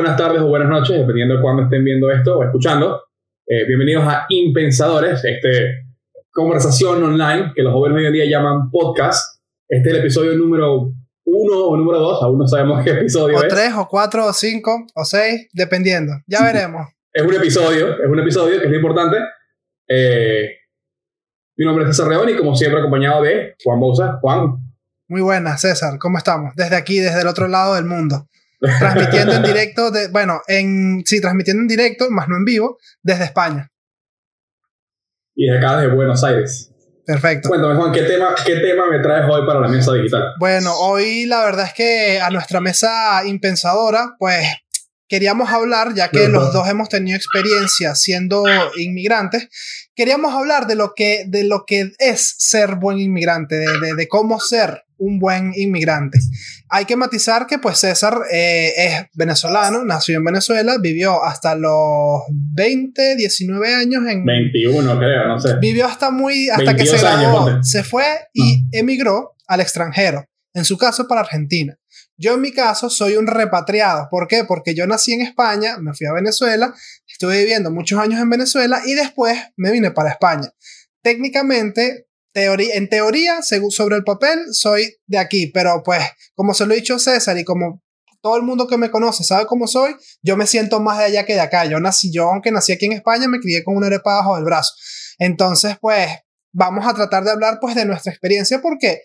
buenas tardes o buenas noches, dependiendo de cuándo estén viendo esto o escuchando. Eh, bienvenidos a Impensadores, este conversación online que los jóvenes hoy en día llaman podcast. Este es el episodio número uno o número dos, aún no sabemos qué episodio O es. tres, o cuatro, o cinco, o seis, dependiendo. Ya veremos. Es un episodio, es un episodio que es lo importante. Eh, mi nombre es César León y como siempre acompañado de Juan Bouza. Juan, Muy buena, César. ¿Cómo estamos? Desde aquí, desde el otro lado del mundo. Transmitiendo en directo, de, bueno, en, sí, transmitiendo en directo, más no en vivo, desde España. y de acá desde Buenos Aires. Perfecto. Cuéntame, Juan, ¿qué tema, ¿qué tema me traes hoy para la mesa digital? Bueno, hoy la verdad es que a nuestra mesa impensadora, pues queríamos hablar, ya que los dos hemos tenido experiencia siendo inmigrantes, queríamos hablar de lo que, de lo que es ser buen inmigrante, de, de- de cómo ser un buen inmigrante. Hay que matizar que pues César eh, es venezolano, nació en Venezuela, vivió hasta los 20, 19 años en... 21, creo, no sé. Vivió hasta muy hasta que se 22 años, graduó. Ah. se fue y emigró al extranjero, en su caso para Argentina. Yo en mi caso soy un repatriado, ¿por qué? Porque yo nací en España, me fui a Venezuela, estuve viviendo muchos años en Venezuela y después me vine para España. Técnicamente, teoría, en teoría, sobre el papel, soy de aquí, pero pues como se lo he dicho César y como todo el mundo que me conoce sabe cómo soy, yo me siento más de allá que de acá. Yo nací, yo aunque nací aquí en España, me crié con una arepa bajo del brazo. Entonces, pues, vamos a tratar de hablar pues de nuestra experiencia porque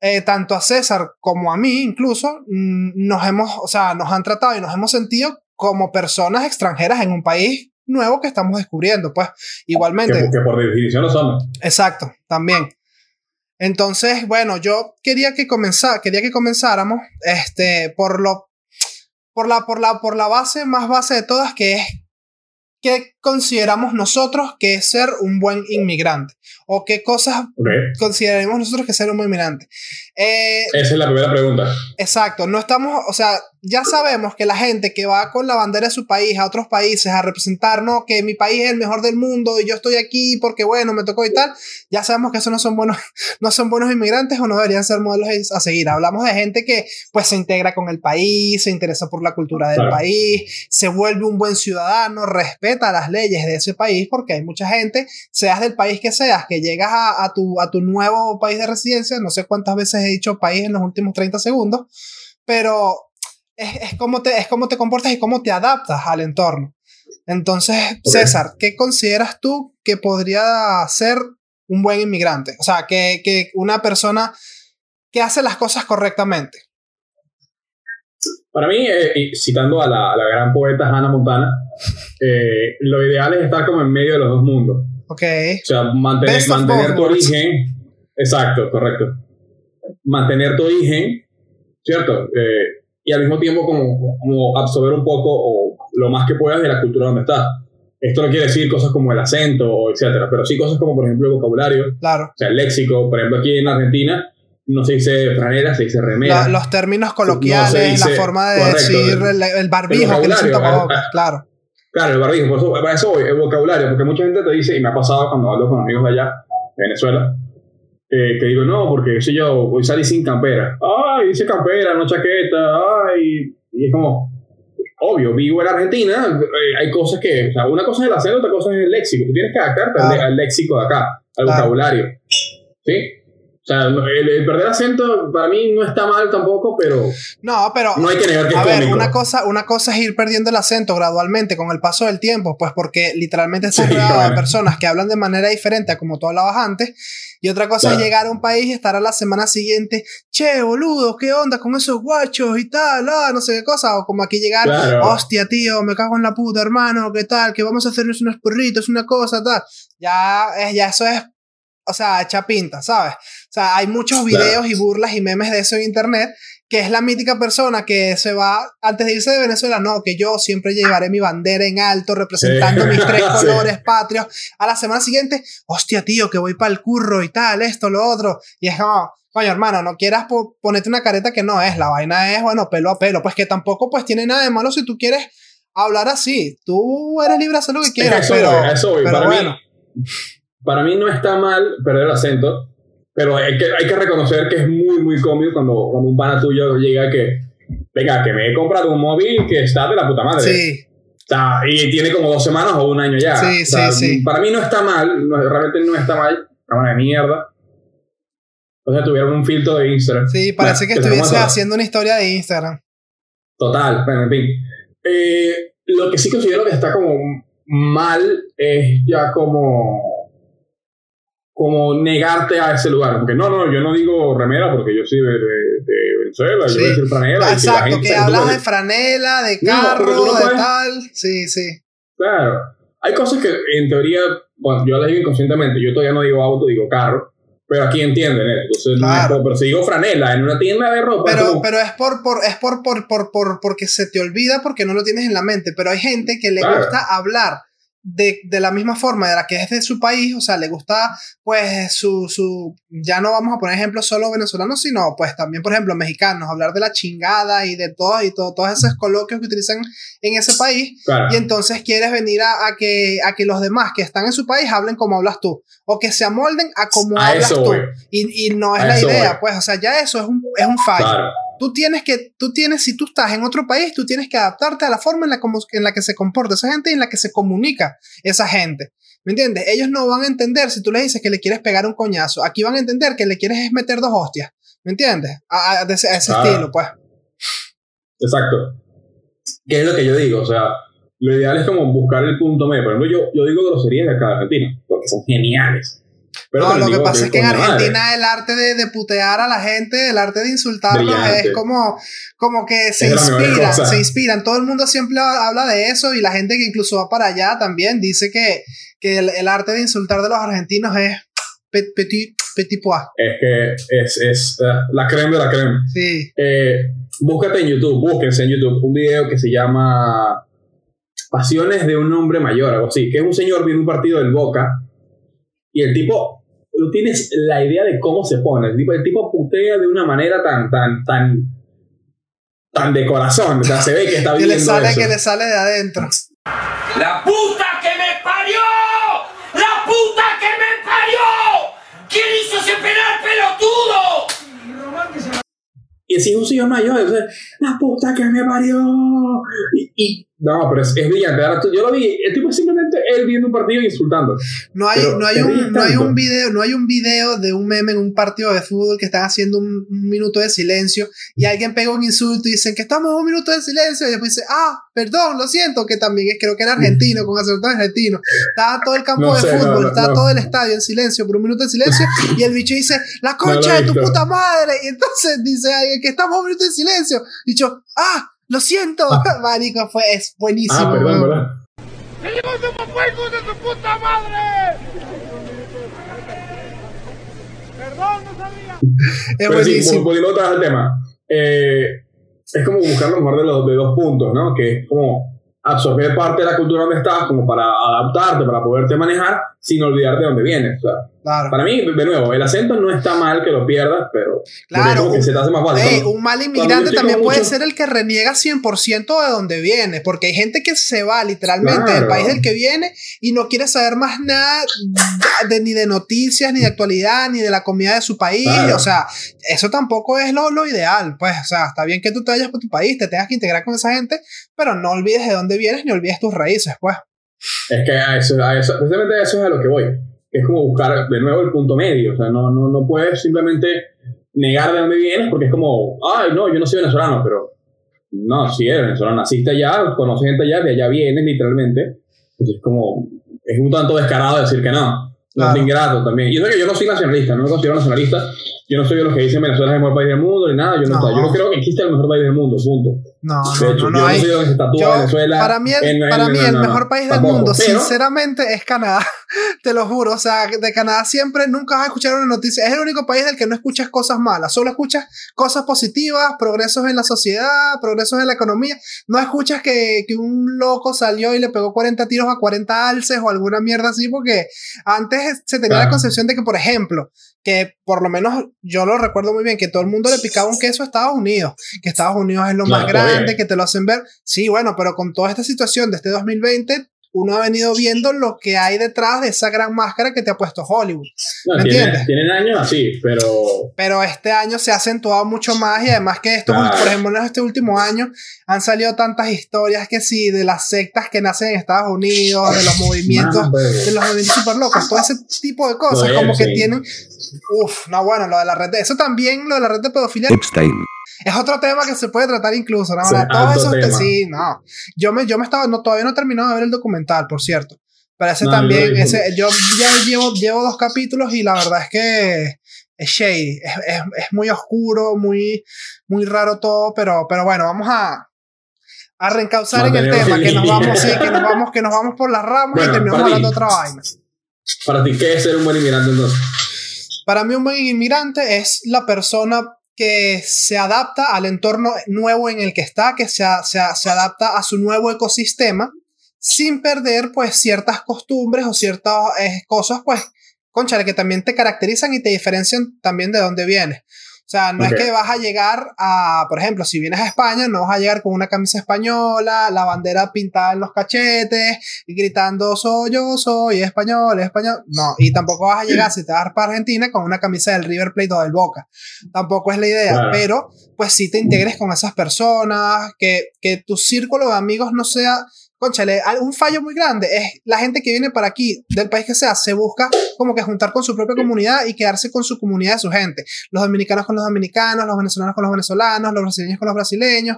eh, tanto a César como a mí incluso mm, nos hemos, o sea, nos han tratado y nos hemos sentido como personas extranjeras en un país nuevo que estamos descubriendo, pues Que, igualmente. que por definición lo somos. Exacto, también. Entonces, bueno, yo quería que comenzara, quería que comenzáramos este por lo por la por la por la base más base de todas que es qué consideramos nosotros que es ser un buen inmigrante o qué cosas Ok. consideramos nosotros que ser un buen inmigrante. Eh, Esa es la primera pregunta. Exacto, no estamos, o sea, ya sabemos que la gente que va con la bandera de su país a otros países a representar, no, que mi país es el mejor del mundo y yo estoy aquí porque bueno, me tocó y tal, ya sabemos que esos no son buenos, no son buenos inmigrantes o no deberían ser modelos a seguir. Hablamos de gente que pues se integra con el país, se interesa por la cultura del Claro. país, se vuelve un buen ciudadano, respeta las leyes de ese país porque hay mucha gente, seas del país que seas, que llegas a, a tu, a tu nuevo país de residencia, no sé cuántas veces he dicho país en los últimos 30 segundos, pero es, es, como te, es cómo te comportas y cómo te adaptas al entorno. Entonces. César, ¿qué consideras tú que podría ser un buen inmigrante? O sea, que, que una persona que hace las cosas correctamente. Para mí, eh, y citando a la, a la gran poeta Hannah Montana, eh, lo ideal es estar como en medio de los dos mundos. Ok, O sea, mantener, mantener tu origen. Exacto, correcto. Mantener tu origen, ¿cierto? Eh, y al mismo tiempo como, como absorber un poco o lo más que puedas de la cultura donde estás. Esto no quiere decir cosas como el acento, o etcétera, pero sí cosas como, por ejemplo, el vocabulario, claro. o sea, el léxico. Por ejemplo, aquí en Argentina no se dice franera, se dice remera. La- los términos coloquiales, dice- la forma de correcto. decir el, el barbijo que le vocabulario, tapabocas, ah, claro. Claro, el barbijo, por eso, para eso voy, el vocabulario, porque mucha gente te dice, y me ha pasado cuando hablo con amigos de allá, de Venezuela, eh, que digo, no, porque si yo hoy salí sin campera. Ay, dice campera, no chaqueta, ay, y es como, obvio, vivo en Argentina, eh, hay cosas que, o sea, una cosa es el acento, otra cosa es el léxico, tú tienes que adaptarte al, Claro. al léxico de acá, al vocabulario, ¿sí? Sea, el, el perder acento para mí no está mal tampoco, pero No, pero no hay que negar que es A ver, cómico. una cosa, una cosa es ir perdiendo el acento gradualmente con el paso del tiempo, pues porque literalmente estás Sí, rodeado de bueno. personas que hablan de manera diferente a como tú hablabas antes. Y otra cosa Claro. es llegar a un país y estar a la semana siguiente, che, boludo, ¿qué onda con esos guachos y tal? Ah, no sé qué cosa. O como aquí llegar, Claro. hostia, tío, me cago en la puta, hermano, ¿qué tal? Que vamos a hacernos unos perritos, una cosa, tal. Ya, es, ya eso es, o sea, echa pinta, ¿sabes? O sea, hay muchos videos y burlas y memes de eso en internet que es la mítica persona que se va antes de irse de Venezuela, no, que yo siempre llevaré mi bandera en alto representando Sí. mis tres Sí. colores patrios. A la semana siguiente, hostia, tío, que voy para el curro y tal, esto, lo otro. Y es como, coño, hermano, no quieras po- ponerte una careta que no es, la vaina es, bueno, pelo a pelo. Pues que tampoco pues tiene nada de malo si tú quieres hablar así. Tú eres libre de hacer lo que quieras, eso pero, voy, eso voy. pero para, bueno. mí, para mí no está mal perder el acento, pero hay que, hay que reconocer que es muy, muy cómico cuando, cuando un pana tuyo llega que, venga, que me he comprado un móvil que está de la puta madre. Sí. O sea, y tiene como dos semanas o un año ya. Sí, O sea, sí, sí. Para mí no está mal, no- realmente no está mal. Cámara de mierda. O sea, tuvieron un filtro de Instagram. Sí, parece que estuviese haciendo una historia de Instagram. Total, bueno, en fin. Eh, lo que sí considero que está como mal es ya como como negarte a ese lugar. Porque no, no, yo no digo remera porque yo soy de, de- de Venezuela, Sí. yo voy a decir franela. y si la Exacto, gente que hablas de franela, de No, carro, tú no de puedes- tal. Sí, sí. Claro. Hay cosas que en teoría, bueno, yo las digo inconscientemente, yo todavía no digo auto, digo carro, pero aquí entienden, ¿eh? Entonces, no es Claro. como- pero si digo franela en una tienda de ropa, es Pero, como- pero es por, por, es por, por, por, por, porque se te olvida porque no lo tienes en la mente. Pero hay gente que le Claro. gusta hablar de, de la misma forma de la que es de su país, o sea, le gusta, pues, su, su, ya no vamos a poner ejemplos solo venezolanos, sino, pues, también, por ejemplo, mexicanos, hablar de la chingada y de todo, y todo, todos esos coloquios que utilizan en ese país, claro. y entonces quieres venir a, a que, a que los demás que están en su país hablen como hablas tú, o que se amolden a como a hablas tú. Y, y no es A la idea, voy. pues, o sea, ya eso es un, es un fallo. Claro. Tú tienes que, tú tienes, si tú estás en otro país, tú tienes que adaptarte a la forma en la, como, en la que se comporta esa gente y en la que se comunica esa gente. ¿Me entiendes? Ellos no van a entender si tú les dices que le quieres pegar un coñazo. Aquí van a entender que le quieres es meter dos hostias. ¿Me entiendes? A, ese, a ese Claro. estilo, pues. Exacto. ¿Qué es lo que yo digo? O sea, lo ideal es como buscar el punto medio. Por ejemplo, yo, yo digo groserías de acá de Argentina, porque son geniales. Pero no, lo que pasa es que en madre. Argentina el arte de, de putear a la gente, el arte de insultarlos es como, como que se Es inspiran, se inspiran. Todo el mundo siempre habla de eso y la gente que incluso va para allá también dice que, que el, el arte de insultar de los argentinos es pe- petit, petit pois. Es que es, es eh, la creme de la creme. Sí, Eh, búscate en YouTube, búsquense en YouTube un video que se llama Pasiones de un hombre mayor, algo así, que es un señor viendo un partido del Boca y el tipo, tú tienes la idea de cómo se pone, el tipo, el tipo putea de una manera tan, tan, tan, tan de corazón, o sea, se ve que está que viviendo le sale, eso. que le sale de adentro. ¡La puta que me parió! ¡La puta que me parió! ¿Quién hizo ese penal pelotudo? Y si es un señor mayor, entonces, la puta que me parió. Y, y- no, pero es, es brillante. Ahora, yo lo vi, el tipo simplemente él viendo un partido y insultando. No hay, Pero no, hay un, no hay un video, no hay un video de un meme en un partido de fútbol que están haciendo un, un minuto de silencio y alguien pega un insulto y dicen que estamos en un minuto de silencio y después dice, ah, perdón, lo siento, que también es, creo que era argentino, con acento argentino. Estaba todo el campo No de sé, fútbol, no, estaba todo el estadio en silencio por un minuto de silencio y el bicho dice, la concha de tu puta madre. Y entonces dice alguien que estamos en un minuto de silencio. Yo, ah, lo siento. Marico, fue, es buenísimo. Ah, perdón. ¿verdad? ¡Venimos como puercos de tu puta madre! Perdón, no sabía. Es Pero sí, buenísimo. volviendo otra vez al tema. eh, es como buscar lo mejor de, los, de dos puntos, ¿no? Que es como absorber parte de la cultura donde estás, como para adaptarte, para poderte manejar, sin olvidar de dónde vienes. O sea, Claro. para mí, de nuevo, el acento no está mal que lo pierdas, pero Claro, un- se te hace más fácil. Ey, Cuando- un mal inmigrante también puede mucho- ser el que reniega 100% de donde viene, porque hay gente que se va literalmente del Claro. país del que viene y no quiere saber más nada de, ni de noticias, ni de actualidad, ni de la comida de su país. Claro. O sea, eso tampoco es lo, lo ideal. Pues, o sea, está bien que tú te vayas por tu país, te tengas que integrar con esa gente, pero no olvides de dónde vienes ni olvides tus raíces, pues. Es que a eso, a eso, precisamente a eso es a lo que voy. Es como buscar de nuevo el punto medio. O sea, no, no, no puedes simplemente negar de dónde vienes porque es como, ay, no, yo no soy venezolano, pero no, si eres venezolano, naciste allá, conoces gente allá, de allá vienes literalmente. Entonces es como, es un tanto descarado decir que no. Claro. es ingrato también. Y eso que yo no soy nacionalista, no me considero nacionalista. Yo no soy de los que dicen Venezuela es el mejor país del mundo ni nada. Yo no, No. yo no creo que exista el mejor país del mundo, punto. No, De no, hecho, no, no yo hay. no soy de los que se tatúa Yo- Venezuela. para mí el, en- en- para mí el mejor país del tampoco. mundo, Pero- sinceramente, es Canadá. Te lo juro. O sea, de Canadá siempre nunca vas a escuchar una noticia. Es el único país del que no escuchas cosas malas. Solo escuchas cosas positivas, progresos en la sociedad, progresos en la economía. No escuchas que, que un loco salió y le pegó 40 tiros a 40 alces o alguna mierda así, porque antes se tenía la concepción de que, por ejemplo, que por lo menos yo lo recuerdo muy bien, que todo el mundo le picaba un queso a Estados Unidos, que Estados Unidos es lo Claro, más grande, que te lo hacen ver. Sí, bueno, pero con toda esta situación de este 2020, uno ha venido viendo lo que hay detrás de esa gran máscara que te ha puesto Hollywood. No, ¿Me tiene- entiendes? Tienen años así, pero. Pero este año se ha acentuado mucho más y además que estos, por ejemplo, en este último año han salido tantas historias que sí, de las sectas que nacen en Estados Unidos, de los movimientos, pues. de los movimientos super locos, todo ese tipo de cosas, como que tienen... Uf, no, bueno, lo de la red de... Eso también, lo de la red de pedofilia, Epstein. Es otro tema que se puede tratar incluso, ¿no? Sí, Todo eso, tema. sí, no. Yo me, yo me estaba, no, todavía no he terminado de ver el documental, por cierto. Pero ese No, yo también, vi. ese, yo ya llevo, llevo dos capítulos y la verdad es que es shady, es, es, es muy oscuro, muy, muy raro todo, pero, pero bueno, vamos a, a reencauzar en el tema, que nos vamos, sí, que nos vamos, que nos vamos por las ramas Bueno, y terminamos hablando de otra vaina. Para ti, ¿qué es ser un buen inmigrante entonces? Para mí un buen inmigrante es la persona que se adapta al entorno nuevo en el que está, que se, se, se adapta a su nuevo ecosistema sin perder pues ciertas costumbres o ciertas eh, cosas pues, conchale, que también te caracterizan y te diferencian también de dónde vienes. O sea, no es que vas a llegar a, por ejemplo, si vienes a España, no vas a llegar con una camisa española, la bandera pintada en los cachetes y gritando soy yo, soy español, español. No, y tampoco vas a llegar si te vas para Argentina con una camisa del River Plate o del Boca. Tampoco es la idea, Claro. pero pues sí te integres con esas personas, que, que tu círculo de amigos no sea, conchale, al- un fallo muy grande es la gente que viene para aquí, del país que sea, se busca como que juntar con su propia comunidad y quedarse con su comunidad de su gente. Los dominicanos con los dominicanos, los venezolanos con los venezolanos, los brasileños con los brasileños.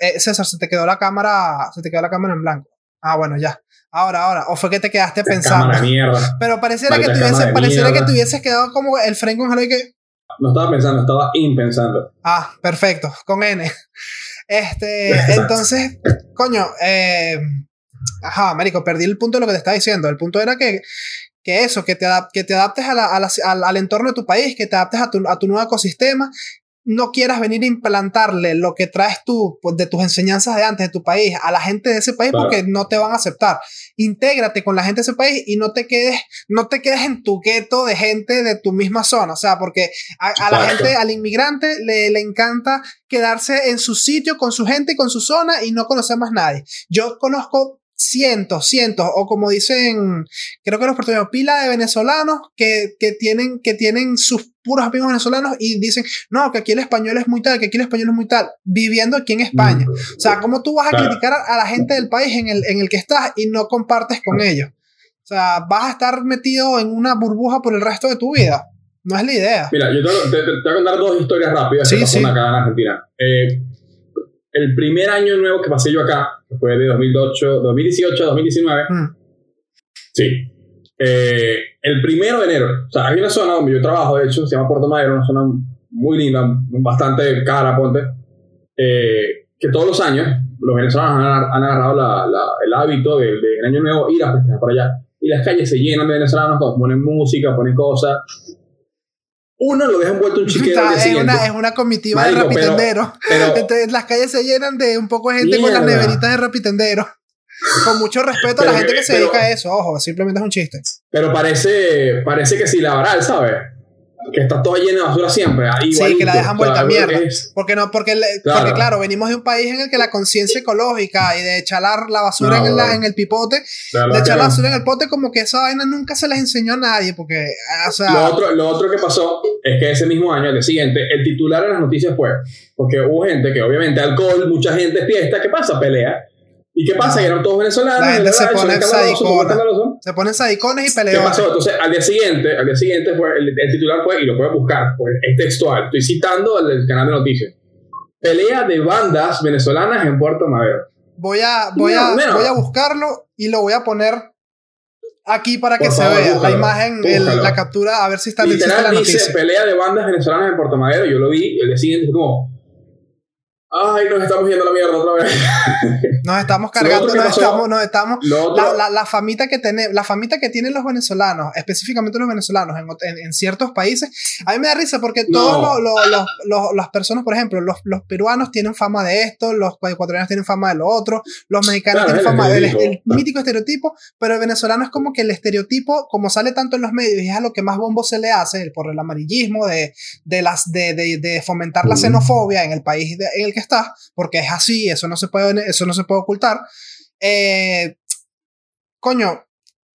Eh, César, se te quedó la cámara, se te quedó la cámara en blanco. Ah, bueno, ya. Ahora, ahora. O fue que te quedaste pensando. Cámara de mierda. Pero pareciera que, Maldita tuviese, cámara de pareciera que mierda. te hubieses quedado como el Gonzalo y que. No estaba pensando, estaba impensando. Ah, perfecto, con N. Este, entonces, coño, eh, ajá, Marico, perdí el punto de lo que te estaba diciendo. El punto era que, que eso, que te, adap- que te adaptes a la- a la- al, al entorno de tu país, que te adaptes a tu, a tu nuevo ecosistema. No quieras venir a implantarle lo que traes tú pues, de tus enseñanzas de antes de tu país a la gente de ese país Claro. porque no te van a aceptar. Intégrate con la gente de ese país y no te quedes, no te quedes en tu gueto de gente de tu misma zona. O sea, porque a, a la gente, al inmigrante, le, le encanta quedarse en su sitio, con su gente y con su zona y no conocer más nadie. Yo conozco cientos, cientos, o como dicen, creo que los puertorriqueños, pila de venezolanos que, que, tienen, que tienen sus puros amigos venezolanos y dicen, no, que aquí el español es muy tal, que aquí el español es muy tal, viviendo aquí en España. O sea, ¿cómo tú vas a Claro. criticar a, a la gente del país en el, en el que estás y no compartes con ellos? O sea, vas a estar metido en una burbuja por el resto de tu vida. No es la idea. Mira, yo te, te- te voy a contar dos historias rápidas Sí, que pasaron sí. acá en Argentina. Eh, el primer año nuevo que pasé yo acá, que fue de 2008, 2018 a 2019, Mm. sí. Eh, el primero de enero, o sea, hay una zona donde yo trabajo, de hecho, se llama Puerto Madero, una zona muy linda, bastante cara, ponte, eh, que todos los años los venezolanos han, han agarrado la- la- el hábito del del año nuevo ir a festejar por allá. Y las calles se llenan de venezolanos, ponen música, ponen cosas. Uno lo deja envuelto un chiquero al día es, una, es una comitiva Marico, de pero- rapitenderos. Pero, Entonces, las calles se llenan de un poco de gente con las Mierda. neveritas de rapitenderos. Con mucho respeto a la Pero gente que- se pero- dedica a eso. Ojo, simplemente es un chiste. pero parece, parece que si la varal, ¿sabes? Que está toda llena de basura siempre. ah, Sí, que la dejan vuelta a mierda. es- Porque no, porque, Claro. porque claro, venimos de un país en el que la conciencia ecológica y de echar la, basura No, en, la- en el pipote, de echar la basura en el pote, como que esa vaina nunca se les enseñó a nadie. Porque, o sea, Lo otro, lo otro que pasó es que ese mismo año, día siguiente, el titular en las noticias fue, porque hubo gente que obviamente alcohol, mucha gente fiesta, ¿qué pasa? Pelea. ¿Y qué pasa? Que eran todos venezolanos. La gente se pone escandalosos. se ponen sadicones y ¿Qué peleones. pasó? Entonces, al día siguiente, al día siguiente fue, el, el titular fue, y lo puedes buscar, pues, es textual, estoy citando el, canal de noticias. Pelea de bandas venezolanas en Puerto Madero. Voy a, voy, a, voy a buscarlo y lo voy a poner aquí para que se vea la imagen, el- la captura, a ver si está existe la Literal dice noticia. pelea de bandas venezolanas en Puerto Madero. Yo lo vi, el día siguiente fue como, ay, nos estamos yendo a la mierda otra vez. Nos estamos cargando, nos estamos, nos estamos La, la, la famita que tiene, la famita que tienen los venezolanos, específicamente los venezolanos en, en- en ciertos países, a mí me da risa porque No. todos los, los- los- las personas, por ejemplo, los, los peruanos tienen fama de esto, los ecuatorianos tienen fama de lo otro, los mexicanos Claro, tienen fama del estereotipo. el mítico estereotipo, pero el venezolano es como que el estereotipo, como sale tanto en los medios y es a lo que más bombo se le hace por el amarillismo, de, de, las, de, de, de fomentar la Ujú. xenofobia en el país de- en el que estás, porque es así, eso no se puede, eso no se puede ocultar. Eh, coño,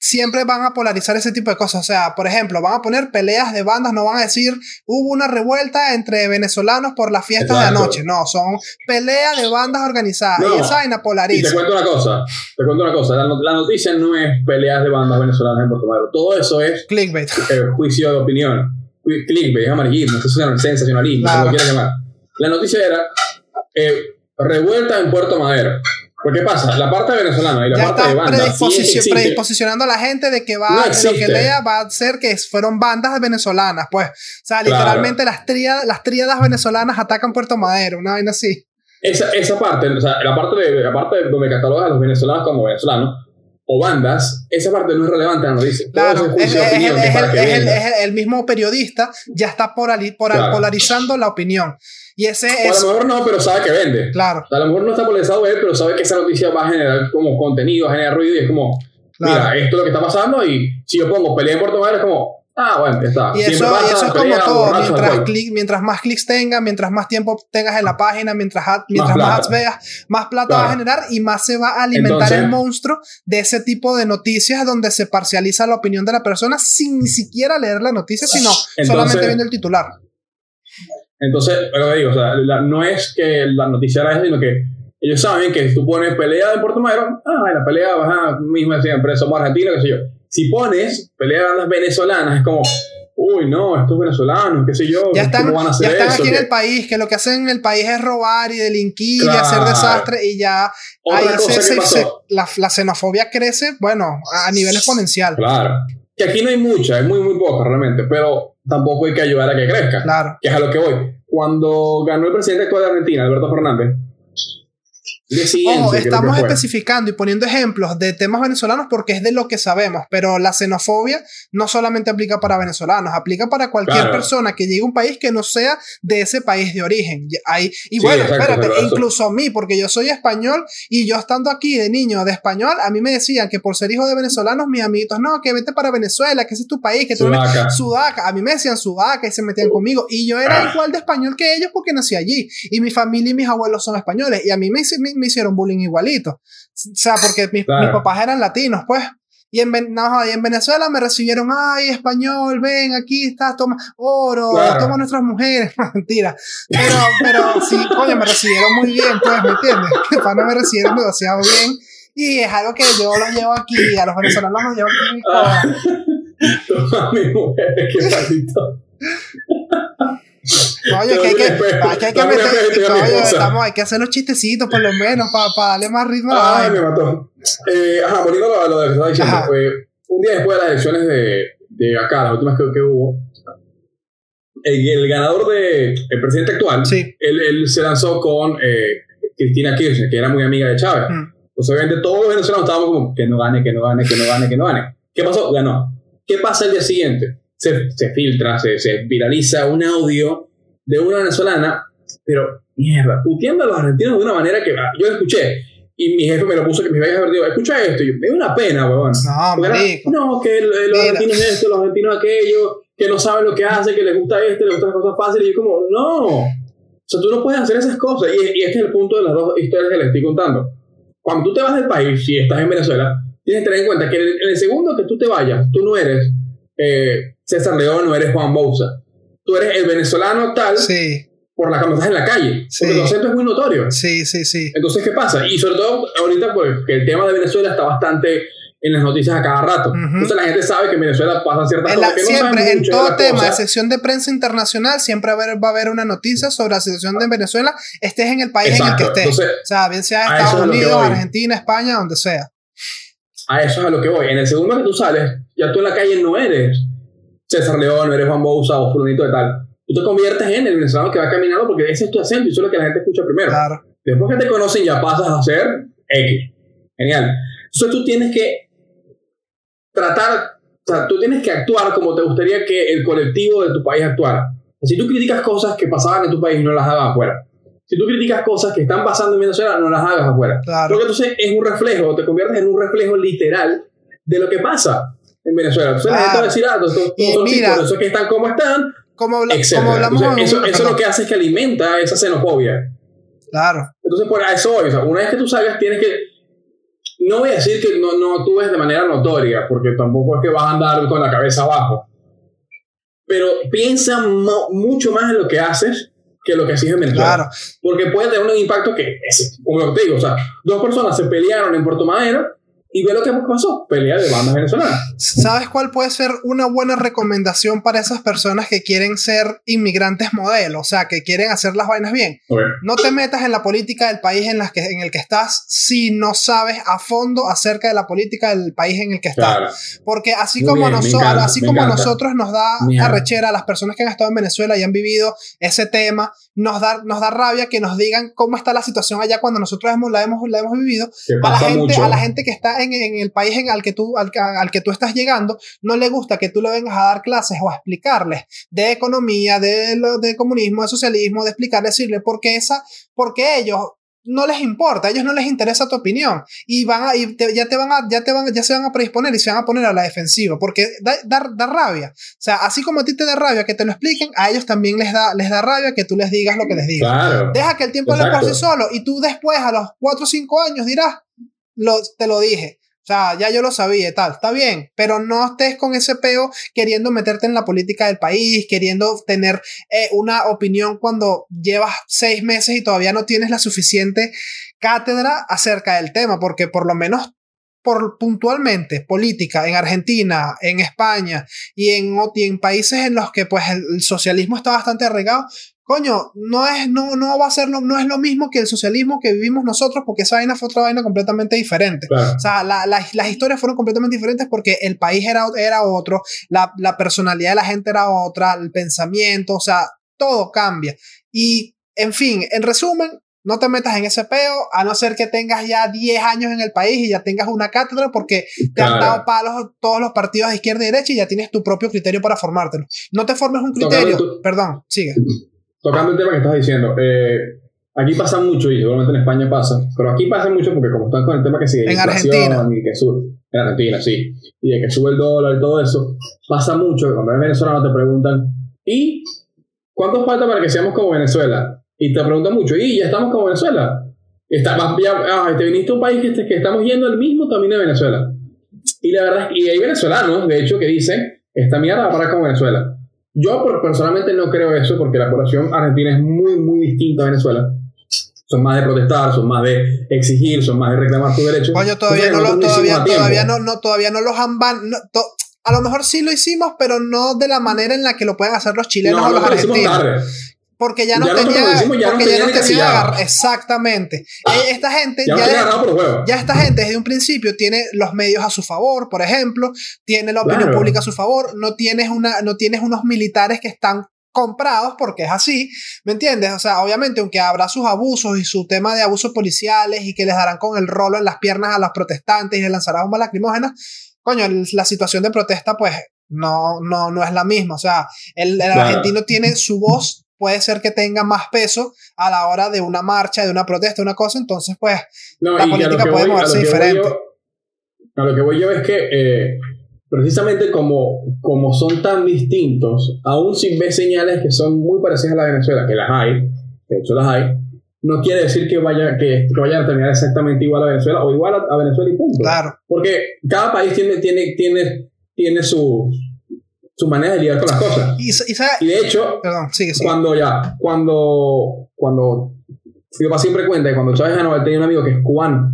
siempre van a polarizar ese tipo de cosas. O sea, por ejemplo, van a poner peleas de bandas, no van a decir hubo una revuelta entre venezolanos por las fiestas de Exacto. anoche. No, son peleas de bandas organizadas. No, y esa vaina Y te polariza. cuento una cosa, te cuento una cosa, la, not- la noticia no es peleas de bandas venezolanas en Puerto Madero, todo eso es Clickbait. eh, juicio de opinión, Cli- clickbait, es amarillismo, sensacionalismo, Claro. como quieras llamar. La noticia era eh, revuelta en Puerto Madero. ¿Por qué pasa? La parte venezolana y la Ya parte de sí predisposici- existe. predisposicionando a la gente de que va, No lo que lea va a ser que fueron bandas venezolanas, pues. O sea, Claro. literalmente las, tríadas, las tríadas venezolanas atacan Puerto Madero, una vaina así. Esa, esa parte, o sea, la parte, de, la parte de donde catalogas a los venezolanos como venezolanos o bandas, esa parte no es relevante en la noticia. Claro, es, es es- el, el- mismo periodista ya está polari- pora- Claro. polarizando la opinión. Y ese O a es, lo mejor no, pero sabe que vende. claro, A lo mejor no está polarizado él, pero sabe que esa noticia va a generar como contenido, va a generar ruido y es como, Claro. mira, esto es lo que está pasando y si yo pongo pelea en Puerto Madero es como, ah, bueno, ya está. Y eso, Siempre y pasa, eso es como todo. Mientras, alcohol. clic- mientras más clics tengas, mientras más tiempo tengas en la página, mientras, ad- mientras plata. más ads veas, más plata Claro. va a generar y más se va a alimentar Entonces- el monstruo de ese tipo de noticias donde se parcializa la opinión de la persona sin ni siquiera leer la noticia, sino Entonces- solamente viendo el titular. Entonces, que digo, o sea, la- no es que la noticia era esa, sino que ellos saben que si tú pones pelea de Puerto Madero, ah, la pelea, ajá, mismo siempre, somos argentinos, qué sé yo. Si pones pelea de bandas venezolanas, es como, uy, no, estos venezolanos, qué sé yo, Ya están, ¿cómo van a hacer ya están eso? aquí en ¿Qué? el país, que lo que hacen en el país es robar y delinquir y Claro. hacer desastre y ya Otra ahí se- que se- se- la, la xenofobia crece, bueno, a nivel exponencial. Claro. Que aquí no hay mucha, es muy, muy poca realmente, pero tampoco hay que ayudar a que crezca. Claro. Que es a lo que voy. Cuando ganó el presidente de Argentina, Alberto Fernández, Ojo, estamos especificando y poniendo ejemplos de temas venezolanos porque es de lo que sabemos, pero la xenofobia no solamente aplica para venezolanos, aplica para cualquier Claro. persona que llegue a un país que no sea de ese país de origen. Hay, y Sí, bueno, exacto, espérate, incluso a mí, porque yo soy español y yo estando aquí de niño de español, a mí me decían que por ser hijo de venezolanos, mis amiguitos, no, que vete para Venezuela, que ese es tu país, que tú eres Sudaca. A mí me decían Sudaca y se metían conmigo. Y yo era Ah. igual de español que ellos porque nací allí. Y mi familia y mis abuelos son españoles. Y a mí me, me, me hicieron bullying igualito. O sea, porque mis, Claro. mis papás eran latinos, pues. Y en, no, y en Venezuela me recibieron, ay, español, ven, aquí estás, toma oro, Claro. toma nuestras mujeres. Mentira. Pero, pero sí, coño, me recibieron muy bien, pues, ¿me entiendes? Que pana me recibieron demasiado bien. Y es algo que yo los llevo aquí, a los venezolanos los llevo aquí Ah. Toma mi mujer, qué maldito. Oye, que hay que, hay que, meter, esposa. estamos- hay que hacer los chistecitos por lo menos para darle más ritmo a la me mató. Eh, ajá, volviendo a lo, a lo de que diciendo. Eh, un día después de las elecciones de, de acá, las últimas que, que hubo, el, el ganador de el presidente actual, Sí. él, él se lanzó con eh, Cristina Kirchner, que era muy amiga de Chávez. Mm. Entonces, obviamente, todos los venezolanos estábamos como que no gane, que no gane, que no gane, que no gane. ¿Qué pasó? Ganó. ¿Qué pasa el día siguiente? Se, se filtra, se, se viraliza un audio de una venezolana, pero mierda, puteando a los argentinos de una manera que ah, yo escuché. Y mi jefe me lo puso que a ver, digo, escucha esto. Y yo, me dio una pena, huevón. No, era, no, que los Mira. argentinos esto, los argentinos aquello, que no saben lo que hacen, que les gusta esto, les gustan las cosas fáciles. Y yo como, no. O sea, tú no puedes hacer esas cosas. Y, y este es el punto de las dos historias que les estoy contando. Cuando tú te vas del país, si estás en Venezuela, tienes que tener en cuenta que en el, en el segundo que tú te vayas, tú no eres eh, César León, no eres Juan Bouza. Tú eres el venezolano tal Sí, por la cuando estás en la calle. Sí. Porque tu acento es muy notorio. sí, sí, sí. Entonces, ¿qué pasa? Y sobre todo ahorita, pues, que el tema de Venezuela está bastante en las noticias a cada rato. Ujú. Entonces la gente sabe que en Venezuela pasan ciertas En la- cosas que no siempre, saben en todo las tema cosas. sección de prensa internacional, siempre va a haber, va a haber una noticia sobre la situación de Venezuela, estés en el país en el que estés. Entonces, o sea, bien sea Estados Unidos. Argentina, España, donde sea. a eso es a lo que voy. En el segundo que tú sales, ya tú en la calle no eres César León, eres Juan Bouza o fulanito de tal. Tú te conviertes en el venezolano que va caminando porque ese es tu acento y eso es lo que la gente escucha primero. Claro. Después que te conocen ya pasas a ser X. Genial. Entonces tú tienes que tratar, o sea, tú tienes que actuar como te gustaría que el colectivo de tu país actuara. Si tú criticas cosas que pasaban en tu país, no las hagas afuera. Si tú criticas cosas que están pasando en Venezuela, no las hagas afuera. Claro. Porque entonces es un reflejo, te conviertes en un reflejo literal de lo que pasa en Venezuela. Entonces la gente va a decir, ah, todos, mira- por eso es que están como están, Como, habla- como hablamos Entonces, eso, eso lo que hace es que alimenta esa xenofobia. Claro. Entonces, por eso. O sea, una vez que tú salgas, tienes que no voy a decir que no, no actúes de manera notoria, porque tampoco es que vas a andar con la cabeza abajo. Pero piensa mucho más en lo que haces que lo que haces en Venezuela. Claro. Porque puede tener un impacto que, es, como te digo, o sea, dos personas se pelearon en Puerto Madero y ve lo que pasó, pelea de bandas venezolanas. ¿Sabes cuál puede ser una buena recomendación para esas personas que quieren ser inmigrantes modelo? O sea, que quieren hacer las vainas bien. No te metas en la política del país en, las que, en el que estás si no sabes a fondo acerca de la política del país en el que estás. Claro. Porque así Muy como, bien, me noso- encanta, así como encanta. nosotros nos da Mierda. arrechera a las personas que han estado en Venezuela y han vivido ese tema, nos da, nos da rabia que nos digan cómo está la situación allá cuando nosotros hemos, la, hemos, la hemos vivido. A la, gente, mucho. a la gente que está en, en el país en al, que tú, al, al que tú estás llegando, no le gusta que tú le vengas a dar clases o a explicarles de economía, de, de comunismo, de socialismo, de explicarles, decirle, porque, esa, porque ellos no les importa, a ellos no les interesa tu opinión y van a, y te- ya te van a, ya te van, ya se van a predisponer y se van a poner a la defensiva porque da, da, da rabia. O sea, así como a ti te da rabia que te lo expliquen, a ellos también les da, les da rabia que tú les digas lo que les digas. Claro. Deja que el tiempo Exacto. sí solo y tú después, a los 4 o 5 años, dirás, te lo dije. O sea, ya yo lo sabía y tal. Está bien, pero no estés con ese peo queriendo meterte en la política del país, queriendo tener eh, una opinión cuando llevas seis meses y todavía no tienes la suficiente cátedra acerca del tema, porque por lo menos por puntualmente política en Argentina, en España y en, ot- y en países en los que pues el, el socialismo está bastante arraigado, coño, no es, no, no va a ser lo, no es lo mismo que el socialismo que vivimos nosotros, porque esa vaina fue otra vaina completamente diferente. Claro. O sea, la- la- las historias fueron completamente diferentes porque el país era, era otro, la, la personalidad de la gente era otra, el pensamiento, o sea, todo cambia. Y, en fin, en resumen, no te metas en ese peo, a no ser que tengas ya 10 años en el país y ya tengas una cátedra, porque te han dado palos todos los partidos de izquierda y derecha y ya tienes tu propio criterio para formártelo. No te formes un criterio. tu- Perdón, sigue. Tocando el tema que estás diciendo, eh, aquí pasa mucho, y seguramente en España pasa, pero aquí pasa mucho porque como están con el tema que sigue En Argentina. y que sube, en Argentina, sí, y de que sube el dólar y todo eso, pasa mucho cuando eres venezolano te preguntan, ¿y cuánto falta para que seamos como Venezuela? Y te preguntan mucho, ¿y ya estamos como Venezuela? Está, ya, ah, te viniste a un país que, que estamos yendo el mismo camino de Venezuela. Y la verdad, es que- y hay venezolanos, de hecho, que dicen, esta mierda va para como Venezuela. Yo personalmente no creo eso porque la población argentina es muy, muy distinta a Venezuela. Son más de protestar, son más de exigir, son más de reclamar sus derechos. Coño, todavía Entonces, no, lo, nosotros lo todavía, todavía no, no, todavía no los han no, to- a lo mejor sí lo hicimos, pero no de la manera en la que lo pueden hacer los chilenos No, o los lo tarde. Porque ya Ya no nosotros tenían, lo hicimos, ya porque ya no tenían tenían encasillados. agar- Exactamente. Eh, Esta gente Ya ya, por huevo. ya esta gente desde un principio tiene los medios a su favor, por ejemplo, tiene la opinión Claro. pública a su favor, no tienes, una, no tienes unos militares que están comprados porque es así, ¿me entiendes? O sea, obviamente, aunque habrá sus abusos y su tema de abusos policiales y que les darán con el rolo en las piernas a los protestantes y les lanzarán bombas lacrimógenas, coño, la situación de protesta, pues, no, no, no es la misma. O sea, el, el Claro. argentino tiene su voz, puede ser que tenga más peso a la hora de una marcha, de una protesta, una cosa, entonces, pues, No, La política puede voy- moverse diferente. yo- a lo que voy yo es que eh, precisamente como, como son tan distintos, aún sin ver señales que son muy parecidas a la de Venezuela, que las hay, de hecho las hay, no quiere decir que, vaya, que, que vayan a terminar exactamente igual a Venezuela o igual a, a Venezuela y punto. claro. Porque cada país tiene, tiene, tiene, tiene su, su manera de lidiar con las cosas. Y, y Y de hecho, Perdón, sigue, sigue. cuando ya, cuando, cuando, yo para siempre cuenta que cuando Chávez ganó, él tenía un amigo que es cubano.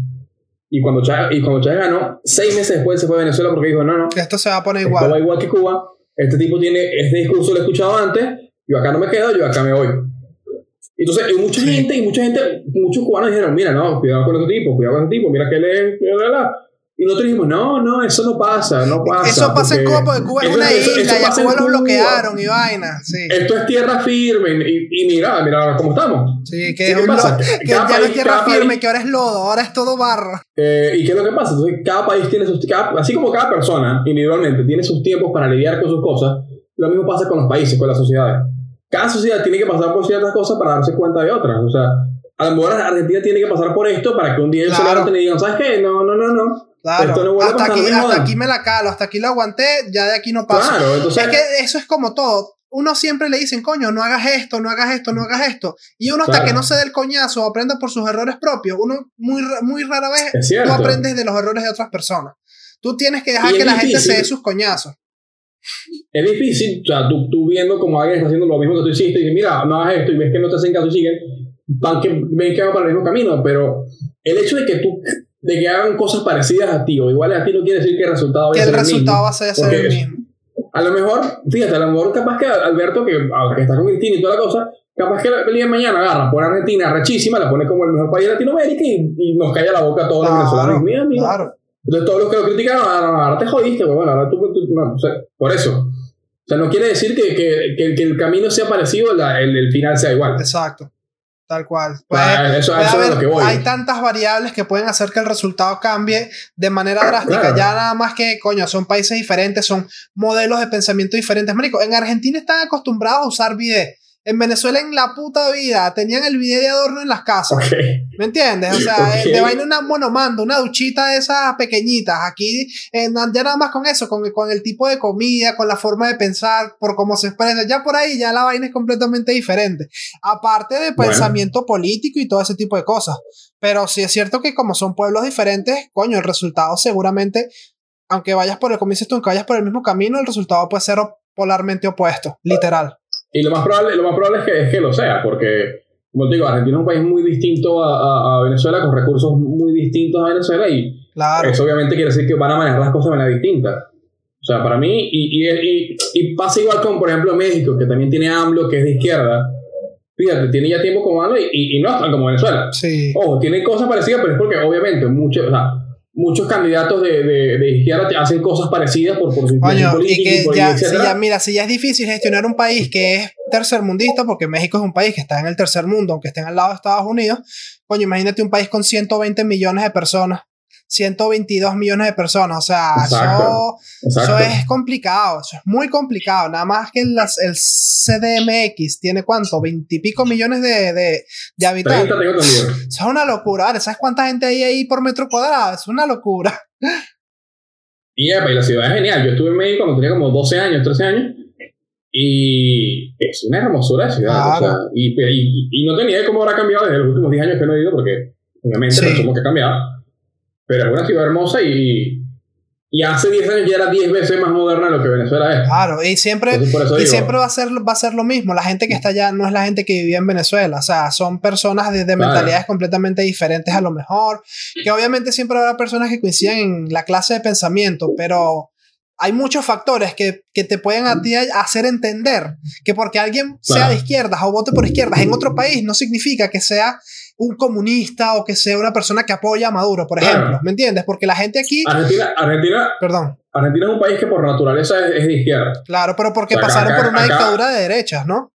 Y cuando Chávez, y cuando Chávez ganó, seis meses después se fue a Venezuela porque dijo, no, no, Esto se va a poner esto va igual. igual que Cuba, este tipo tiene, este discurso lo he escuchado antes, yo acá no me quedo, yo acá me voy. Entonces, y mucha Sí. gente, y mucha gente, muchos cubanos dijeron, mira, no, cuidado con este tipo, cuidado con este tipo, mira que él es, bla, bla, bla. Y nosotros dijimos, no, no, eso no pasa, no pasa. Eso pasa en Cuba porque Cuba es una eso- isla eso y a Cuba lo Cuba. bloquearon y vaina. Sí, Esto es tierra firme y, y mira, mira cómo estamos. sí que, ¿Y es qué pasa? Que ya no es país- tierra firme, país- que ahora es lodo, ahora es todo barro. Eh, ¿Y qué es lo que pasa? Entonces, cada país tiene sus. cada- así como cada persona individualmente tiene sus tiempos para lidiar con sus cosas, lo mismo pasa con los países, con las sociedades. Cada sociedad tiene que pasar por ciertas cosas para darse cuenta de otras. O sea, a lo mejor Argentina tiene que pasar por esto para que un día ellos se Claro. levanten y digan, ¿sabes qué? No, no, no, no. Claro, Esto no hasta, aquí, hasta aquí me la calo, hasta aquí lo aguanté, ya de aquí no paso. Claro, entonces. es que eso es como todo. uno siempre le dicen, coño, no hagas esto, no hagas esto, no hagas esto. Y uno hasta Claro. que no se dé el coñazo o aprenda por sus errores propios, uno muy, muy rara vez tú aprendes de los errores de otras personas. Tú tienes que dejar que la gente se difícil. dé sus coñazos. Es difícil, o sea, tú, tú viendo como alguien está haciendo lo mismo que tú hiciste y dices, mira, no hagas esto y ves que no te hacen caso y siguen, van que, ven que van para el mismo camino, pero el hecho de que tú, de que hagan cosas parecidas a ti o iguales a ti no quiere decir que el resultado Que vaya a ser el mismo. resultado va a ser, el mismo. A lo mejor, fíjate, a lo mejor capaz que Alberto, que, que está con Cristina y toda la cosa, capaz que el día de mañana agarra, pone a Argentina rechísima, la pone como el mejor país de Latinoamérica y, y nos calla la boca a todos los venezolanos. Mira, mira, claro. entonces todos los que lo criticaron, ahora, ahora te jodiste, pues bueno, ahora tú, tú- no, o sea, por eso. O sea, no quiere decir que, que, que, que el camino sea parecido, la- el, el final sea igual. Exacto. Tal cual. Puede- eso, puede eso es haber- lo que voy. hay tantas variables que pueden hacer que el resultado cambie de manera drástica. Claro. Ya nada más que, coño, son países diferentes, son modelos de pensamiento diferentes. Marico, en Argentina están acostumbrados a usar bidet. En Venezuela, en la puta vida, tenían el bidet de adorno en las casas. Ok. ¿Me entiendes? O sea, Ok. eh, de vaina una monomando, una duchita de esas pequeñitas. Aquí, eh, ya nada más con eso, con, con el tipo de comida, con la forma de pensar, por cómo se expresa, ya por ahí ya la vaina es completamente diferente. Aparte de Bueno. pensamiento político y todo ese tipo de cosas. Pero sí es cierto que como son pueblos diferentes, coño, el resultado seguramente, aunque vayas por el, como dices tú, aunque vayas por el mismo camino, el resultado puede ser polarmente opuesto, literal. Y lo más probable, lo más probable es, que, es que lo sea, porque, como te digo, Argentina es un país muy distinto a, a- a Venezuela, con recursos muy distintos a Venezuela, y Claro. eso obviamente quiere decir que van a manejar las cosas de manera distinta. O sea, para mí, y, y, y, y pasa igual con, por ejemplo, México, que también tiene AMLO, que es de izquierda. Fíjate, tiene ya tiempo como AMLO y, no están como Venezuela. Sí. Ojo, tienen cosas parecidas, pero es porque obviamente muchos, o sea, muchos candidatos de, de, de izquierda te hacen cosas parecidas por, por su Coño, y que por- ya, si ya, mira, si ya es difícil gestionar un país que es tercermundista, porque México es un país que está en el tercer mundo, aunque estén al lado de Estados Unidos, coño, imagínate un país con 120 millones de personas, 122 millones de personas, o sea, Exacto, eso, Exacto. eso es complicado, eso es muy complicado, nada más que las- el CDMX tiene cuánto, 20 y pico millones de, de, de habitantes. 30 tengo entendido. Eso es una locura, ¿vale? ¿sabes cuánta gente hay ahí por metro cuadrado? Es una locura. Y, epa, y la ciudad es genial. Yo estuve en México cuando tenía como 12 años, 13 años. Y es una hermosura de ciudad. Claro. o sea, y, y, y no tenía idea cómo habrá cambiado desde los últimos 10 años que no he ido, porque obviamente Sí. presumo que ha cambiado. Pero es una ciudad hermosa y, y hace 10 años ya era 10 veces más moderna de lo que Venezuela es. Claro, y siempre, y digo, siempre va a, ser, va a ser lo mismo. La gente que está allá no es la gente que vivía en Venezuela. O sea, son personas de, de Claro. mentalidades completamente diferentes a lo mejor. Que obviamente siempre habrá personas que coinciden en la clase de pensamiento, pero hay muchos factores que, que te pueden a ti hacer entender que porque alguien sea Claro. de izquierdas o vote por izquierdas en otro país no significa que sea un comunista o que sea una persona que apoya a Maduro, por Claro. ejemplo. ¿Me entiendes? Porque la gente aquí... Argentina, Argentina, Perdón. Argentina es un país que por naturaleza es, es de izquierda. Claro, pero porque O sea, pasaron acá- por una acá- dictadura de derechas, ¿no?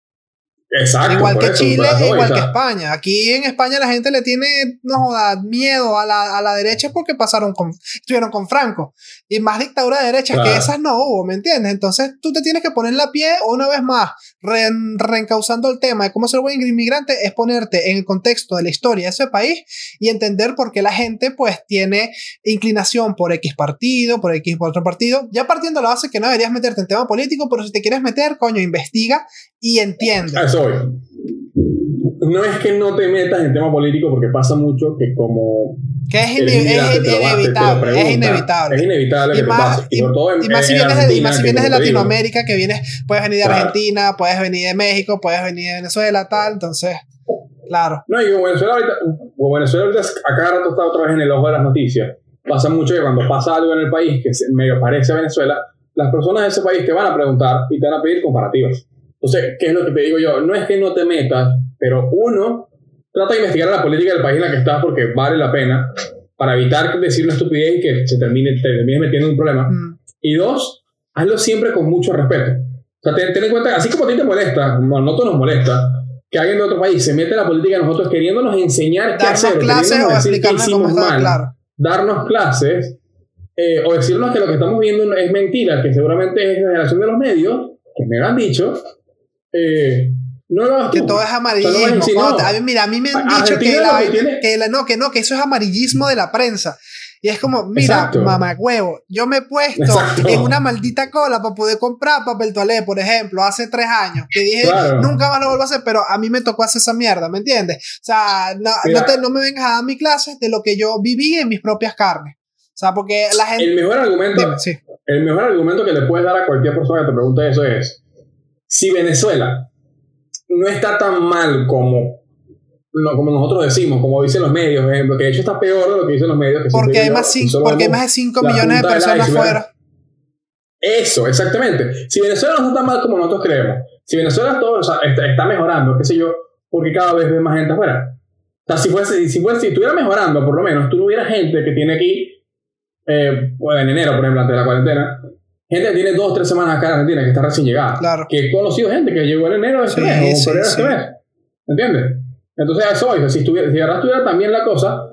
Exacto. igual que eso, Chile, eso igual o que España. Aquí en España la gente le tiene, no joda, miedo a la, a la derecha porque pasaron con, estuvieron con Franco. Y más dictadura de derechas que Claro. esas no hubo, ¿me entiendes? Entonces tú te tienes que poner la pie una vez más, re- reencauzando el tema de cómo ser buen inmigrante, es ponerte en el contexto de la historia de ese país y entender por qué la gente pues tiene inclinación por X partido, por X por otro partido. Ya partiendo de la base que no deberías meterte en tema político, pero si te quieres meter, coño, investiga y entiende. Eso voy. No es que no te metas en tema político porque pasa mucho que como Que es, es te lo inevitable, es inevitable. Es inevitable Y que te más- pase. y- todo en, Y más si en vienes de, y más si vienes de Latinoamérica, que vienes, puedes venir de Claro. Argentina, puedes venir de México, puedes venir de Venezuela, tal, entonces, claro. No, y Venezuela ahorita, Venezuela ahorita a cada rato está otra vez en el ojo de las noticias. Pasa mucho que cuando pasa algo en el país que medio parece a Venezuela, las personas de ese país te van a preguntar y te van a pedir comparativas. Entonces, ¿qué es lo que te digo yo? No es que no te metas, pero uno, trata de investigar la política del país en la que estás porque vale la pena para evitar decir una estupidez y que se termine, te termines metiendo en un problema. Mm, Y dos, hazlo siempre con mucho respeto. O sea, ten, ten en cuenta, así como a ti te molesta, bueno, a nosotros nos molesta, que alguien de otro país se mete en la política de nosotros queriéndonos enseñar qué Darnos hacer, clases o qué explicarnos cómo hicimos está, mal, claro. darnos clases, eh, o decirnos que lo que estamos viendo es mentira, que seguramente es generación de los medios, que me lo han dicho, eh, no lo Que todo es no amarillismo. no. te- a mí, mira, a mí me han dicho que, la, que que la- no, que no, que eso es amarillismo de la prensa. Y es como, mira, mamá huevo, yo me he puesto en una maldita cola para poder comprar papel toalé, por ejemplo, hace tres años, que dije, nunca más lo vuelvo a hacer, pero a mí me tocó hacer esa mierda, ¿me entiendes? O sea, no, no, me vengas a dar mi clase de lo que yo viví en mis propias carnes. O sea, porque la gente... El mejor argumento, el mejor argumento que le puedes dar a cualquier persona que te pregunte eso es, si Venezuela no está tan mal como no, como nosotros decimos, como dicen los medios, por ejemplo, que de hecho está peor de lo que dicen los medios. Que porque, hay más, porque hay más de 5 millones de personas afuera. Eso, exactamente. Si Venezuela no está tan mal como nosotros creemos, si Venezuela todo, está, mejorando, qué sé yo, porque cada vez ve más gente afuera. O sea, si, fuese, si, fuese, si estuviera mejorando, por lo menos, tú no hubiera gente que tiene aquí, eh, en enero, por ejemplo, antes de la cuarentena, gente que tiene dos o tres semanas acá en Argentina, que está recién llegada. Claro. Que he conocido gente que llegó en enero de este mes, o en febrero de este mes. ¿Entiendes? Entonces, eso, si, estuviera, si estuviera también la cosa,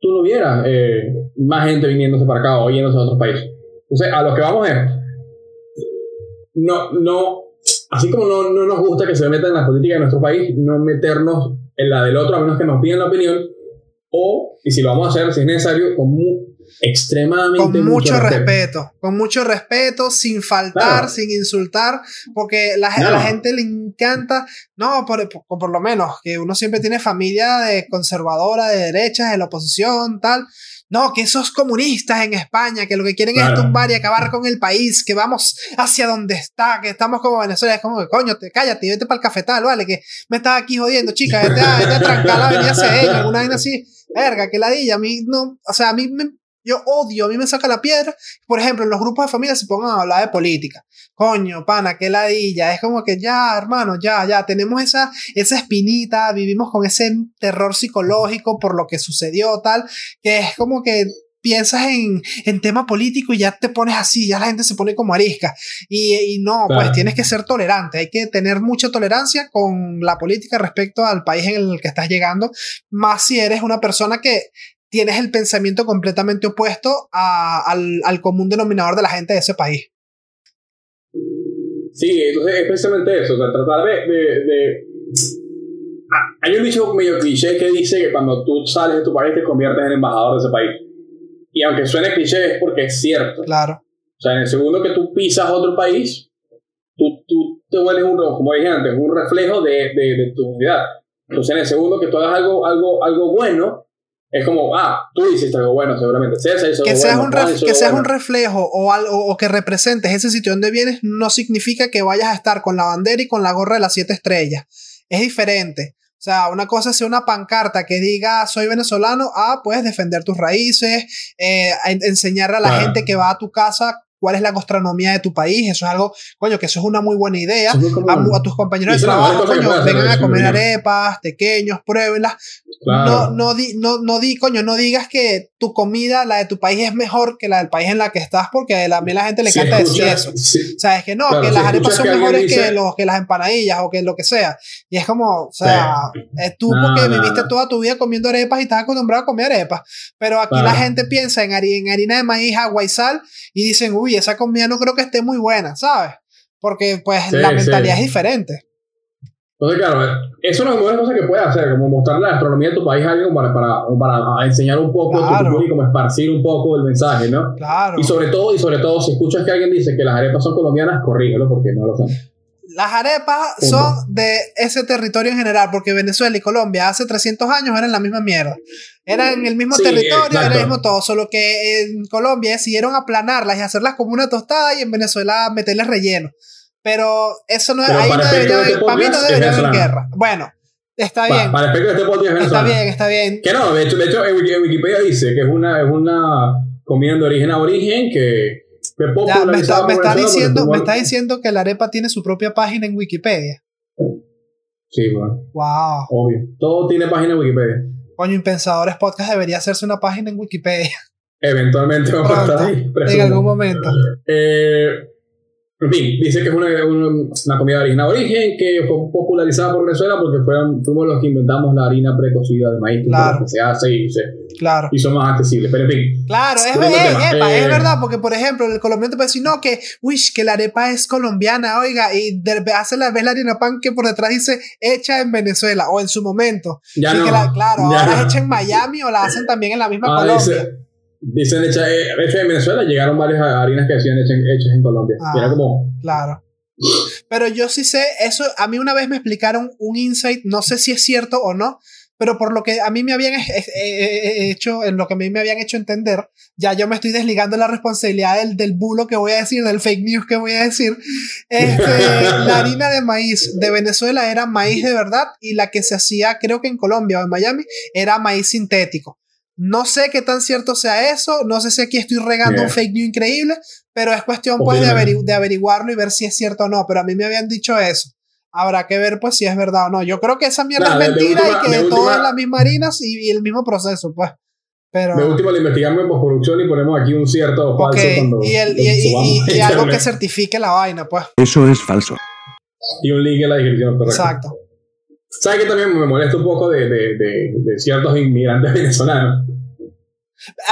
tú no hubieras eh, más gente viniéndose para acá o yéndose a otros países. Entonces, a lo que vamos es, no, no, así como no, no nos gusta que se metan en la política de nuestro país, no meternos en la del otro a menos que nos pidan la opinión, o, y si lo vamos a hacer, si es necesario, con extremadamente con mucho, respeto. con mucho respeto sin faltar sin insultar porque la, a la gente le encanta no por, por, lo menos que uno siempre tiene familia de conservadora de derechas de la oposición tal. No, que esos comunistas en España, que lo que quieren es tumbar y acabar con el país, que vamos hacia donde está, que estamos como Venezuela, es como que coño, te cállate y vete para el cafetal, vale, que me estás aquí jodiendo, chica, vete a, vete a trancar la avenida CN, alguna vaina así, verga, que ladilla, a mí no, o sea, a mí me, yo odio, a mí me saca la piedra. Por ejemplo, en los grupos de familia se pongan a hablar de política. Coño, pana, qué ladilla. Es como que ya, hermano, ya, ya. Tenemos esa, esa espinita, vivimos con ese terror psicológico por lo que sucedió, tal, que es como que piensas en, en tema político y ya te pones así, ya la gente se pone como arisca. Y, y no, pues tienes que ser tolerante, hay que tener mucha tolerancia con la política respecto al país en el que estás llegando, más si eres una persona que tienes el pensamiento completamente opuesto al, al, común denominador de la gente de ese país. Sí, entonces es precisamente eso, o sea, tratar de... de, ah, hay un dicho medio cliché que dice que cuando tú sales de tu país te conviertes en embajador de ese país. Y aunque suene cliché es porque es cierto. Claro. O sea, en el segundo que tú pisas otro país, tú, tú te vuelves un, como dije antes, un reflejo de, de, de tu unidad. Entonces, en el segundo que tú hagas algo, algo, algo bueno, es como, ah, tú hiciste algo bueno, seguramente. que seas, un, que seas un reflejo o, algo, o que representes ese sitio donde vienes no significa que vayas a estar con la bandera y con la gorra de las siete estrellas. Es diferente. O sea, una cosa es una pancarta que diga soy venezolano, ah, puedes defender tus raíces, eh, enseñarle a la gente que va a tu casa cuál es la gastronomía de tu país. Eso es algo, coño, que eso es una muy buena idea. A, tus compañeros de trabajo, coño, vengan a comer arepas, pequeños, pruébenlas. No, no, di, no, no di, coño, no digas que tu comida, la de tu país, es mejor que la del país en la que estás, porque a mí la gente le encanta decir eso. O sea, es que no, que las arepas son mejores que, los, que las empanadillas o que lo que sea. Y es como, o sea, es tú porque viviste toda tu vida comiendo arepas y estás acostumbrado a comer arepas. Pero aquí la gente piensa en, en harina de maíz, agua y sal y dicen, uy, esa comida no creo que esté muy buena, ¿sabes? Porque pues la mentalidad es diferente. Entonces, claro, eso es una de las cosas que puedes hacer, como mostrar la astronomía de tu país a alguien para, para, para enseñar un poco tu y como esparcir un poco el mensaje, ¿no? Claro. Y sobre todo, y sobre todo, si escuchas que alguien dice que las arepas son colombianas, corrígelo porque no lo son. Las arepas son de ese territorio en general, porque Venezuela y Colombia hace 300 años eran la misma mierda. Eran el mismo territorio, era el mismo todo, solo que en Colombia decidieron aplanarlas y hacerlas como una tostada y en Venezuela meterles relleno. Pero eso no es. Ahí no debería haber. Para mí no debería haber guerra. Bueno, está bien. Para, el este podcast Está bien, está bien. Que no, de hecho, de hecho en Wikipedia dice que es una, es una comida de origen a origen que. Ya, me, está, me, está diciendo, me está diciendo que la arepa tiene su propia página en Wikipedia. Sí, bueno. Wow. Obvio. Todo tiene página en Wikipedia. Coño, Impensadores Podcast debería hacerse una página en Wikipedia. Eventualmente vamos a estar ahí. En algún momento. Eh, en fin, dice que es una, una, comida de origen que fue popularizada por Venezuela porque fueron, fuimos los que inventamos la harina precocida de maíz claro. que se hace y se claro. hizo más accesible. Pero en fin. Claro, es, es, eh, verdad, porque por ejemplo, el colombiano te puede decir, no, que, uy, que la arepa es colombiana, oiga, y hace la, ves la harina pan que por detrás dice hecha en Venezuela o en su momento. Ya no, claro, ahora es hecha en Miami o la hacen también en la misma ah, Colombia. Dicen hechas eh, hechas en Venezuela, llegaron varias harinas que decían hechas, hechas en Colombia. Ah. Era como, Claro. Pero yo sí sé, eso a mí una vez me explicaron un insight, no sé si es cierto o no, pero por lo que a mí me habían eh, eh, hecho, en lo que a mí me habían hecho entender, ya yo me estoy desligando la responsabilidad del, del bulo que voy a decir, del fake news que voy a decir. Este, la harina de maíz de Venezuela era maíz de verdad y la que se hacía, creo que en Colombia o en Miami, era maíz sintético. No sé qué tan cierto sea eso, no sé si aquí estoy regando un fake news increíble, pero es cuestión pues de, averiguarlo y ver si es cierto o no, pero a mí me habían dicho eso. Habrá que ver pues si es verdad o no. Yo creo que esa mierda Nah, es mentira última- y que de todo última- es la misma harina y, y el mismo proceso, pues. Pero de último lo investigamos en postproducción y ponemos aquí un cierto o falso cuando y, el, y, y- algo que certifique la vaina, pues. Eso es falso. Y un link en la descripción, correcto. Exacto. ¿Sabes que también me molesta un poco de, de, de, de ciertos inmigrantes venezolanos?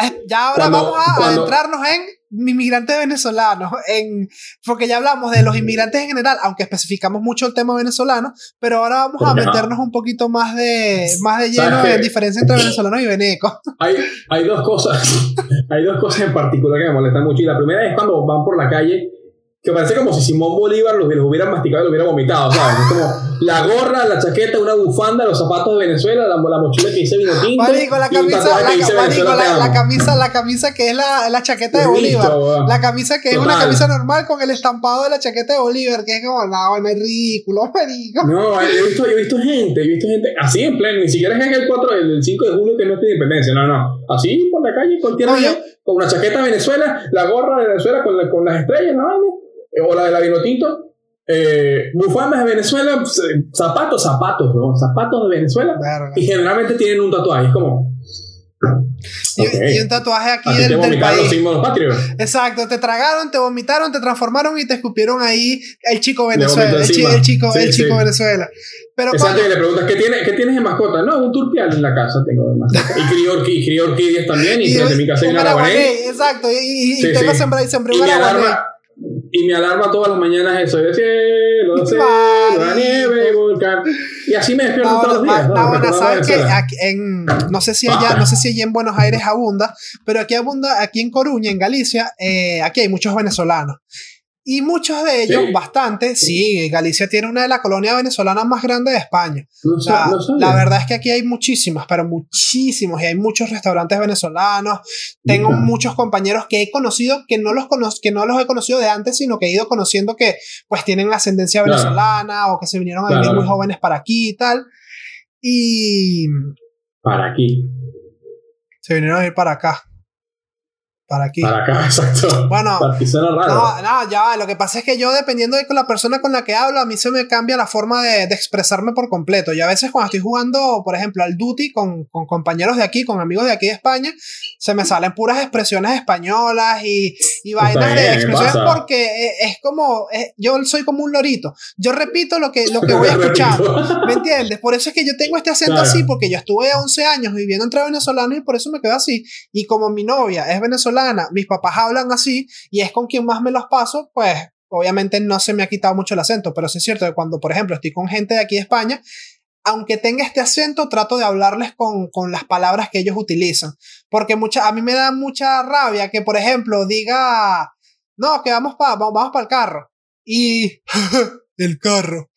Eh, Ya ahora Cuando- vamos a cuando- adentrarnos en inmigrantes venezolanos, en, porque ya hablamos de los inmigrantes en general, aunque especificamos mucho el tema venezolano, pero ahora vamos a meternos un poquito más de, más de lleno ¿Sabes en diferencia entre venezolanos y venecos. Hay, hay dos cosas, hay dos cosas en particular que me molestan mucho. Y la primera es cuando van por la calle, que parece como si Simón Bolívar los, los hubiera masticado y los hubiera vomitado, ¿sabes? Es como la gorra, la chaqueta, una bufanda, los zapatos de Venezuela, la, la mochila que dice vino tinto. Marico, la camisa, la, marico, la, la camisa, la camisa que es la, la chaqueta de Lo Bolívar. La camisa que es una camisa normal con el estampado de la chaqueta de Bolívar, que es como, no, no es ridículo, marico. No, yo he, visto, yo he visto gente, he visto gente así en pleno, ni siquiera es en el 4, el 5 de julio que no es de independencia, no, no. Así por la calle, cualquier día, con una chaqueta de Venezuela, la gorra de Venezuela con, con las estrellas, la vaina, eh, o la de la Vinotinto, eh, bufandas de Venezuela, eh, zapatos, zapatos, ¿no? zapatos de Venezuela, Verga. y generalmente tienen un tatuaje, es como. Y, ok. y un tatuaje aquí Así te del, del vomitaron los país. símbolos patrios. Exacto, te tragaron, te vomitaron, te transformaron y te escupieron ahí el chico Venezuela. El, chi- el chico, Sí, el chico sí. Venezuela. Pero Exacto, y le preguntas, ¿qué, tiene, ¿qué tienes de mascota? No, un turpial en la casa tengo de mascota. Y y crió orquídeas también, y, frente a mi casa hay un exacto. Y, y, y Sí, tengo sembrado y sembré Y un y mi alarma todas las mañanas es soy de cielo, cielo, la nieve y volcán. Y así me despierto No, todos los días. no, Recordando sabes que Venezuela. aquí en no sé si allá, no sé si allí en Buenos Aires abunda, pero aquí abunda, aquí en Coruña, en Galicia, eh, aquí hay muchos venezolanos. Y muchos de ellos, Sí. bastante, sí, Galicia tiene una de las colonias venezolanas más grandes de España. No O sea, no la verdad es que aquí hay muchísimas, pero muchísimos, y hay muchos restaurantes venezolanos. Tengo muchos compañeros que he conocido que no los que no los he conocido de antes, sino que he ido conociendo que pues tienen ascendencia venezolana o que se vinieron a vivir muy jóvenes para aquí y tal. Y Para aquí, se vinieron a vivir para acá. Para aquí. para acá, exacto. Bueno, raro. No, no, ya. Lo que pasa es que yo, dependiendo de la persona con la que hablo, a mí se me cambia la forma de, de expresarme por completo. Y a veces cuando estoy jugando, por ejemplo, al Duty con, con compañeros de aquí, con amigos de aquí de España, se me salen puras expresiones españolas y, y vainas bien, de expresiones pasa. porque eh, es como, eh, yo soy como un lorito. Yo repito lo que, lo que voy escuchando. ¿Me entiendes? Por eso es que yo tengo este acento Claro. así, porque yo estuve 11 años viviendo entre venezolanos y por eso me quedo así. Y como mi novia es venezolana, mis papás hablan así y es con quien más me los paso, pues obviamente no se me ha quitado mucho el acento, pero sí es cierto que cuando, por ejemplo, estoy con gente de aquí de España, aunque tenga este acento, trato de hablarles con, con las palabras que ellos utilizan. Porque mucha, a mí me da mucha rabia que, por ejemplo, diga, no, que vamos para vamos para el carro. Y el carro.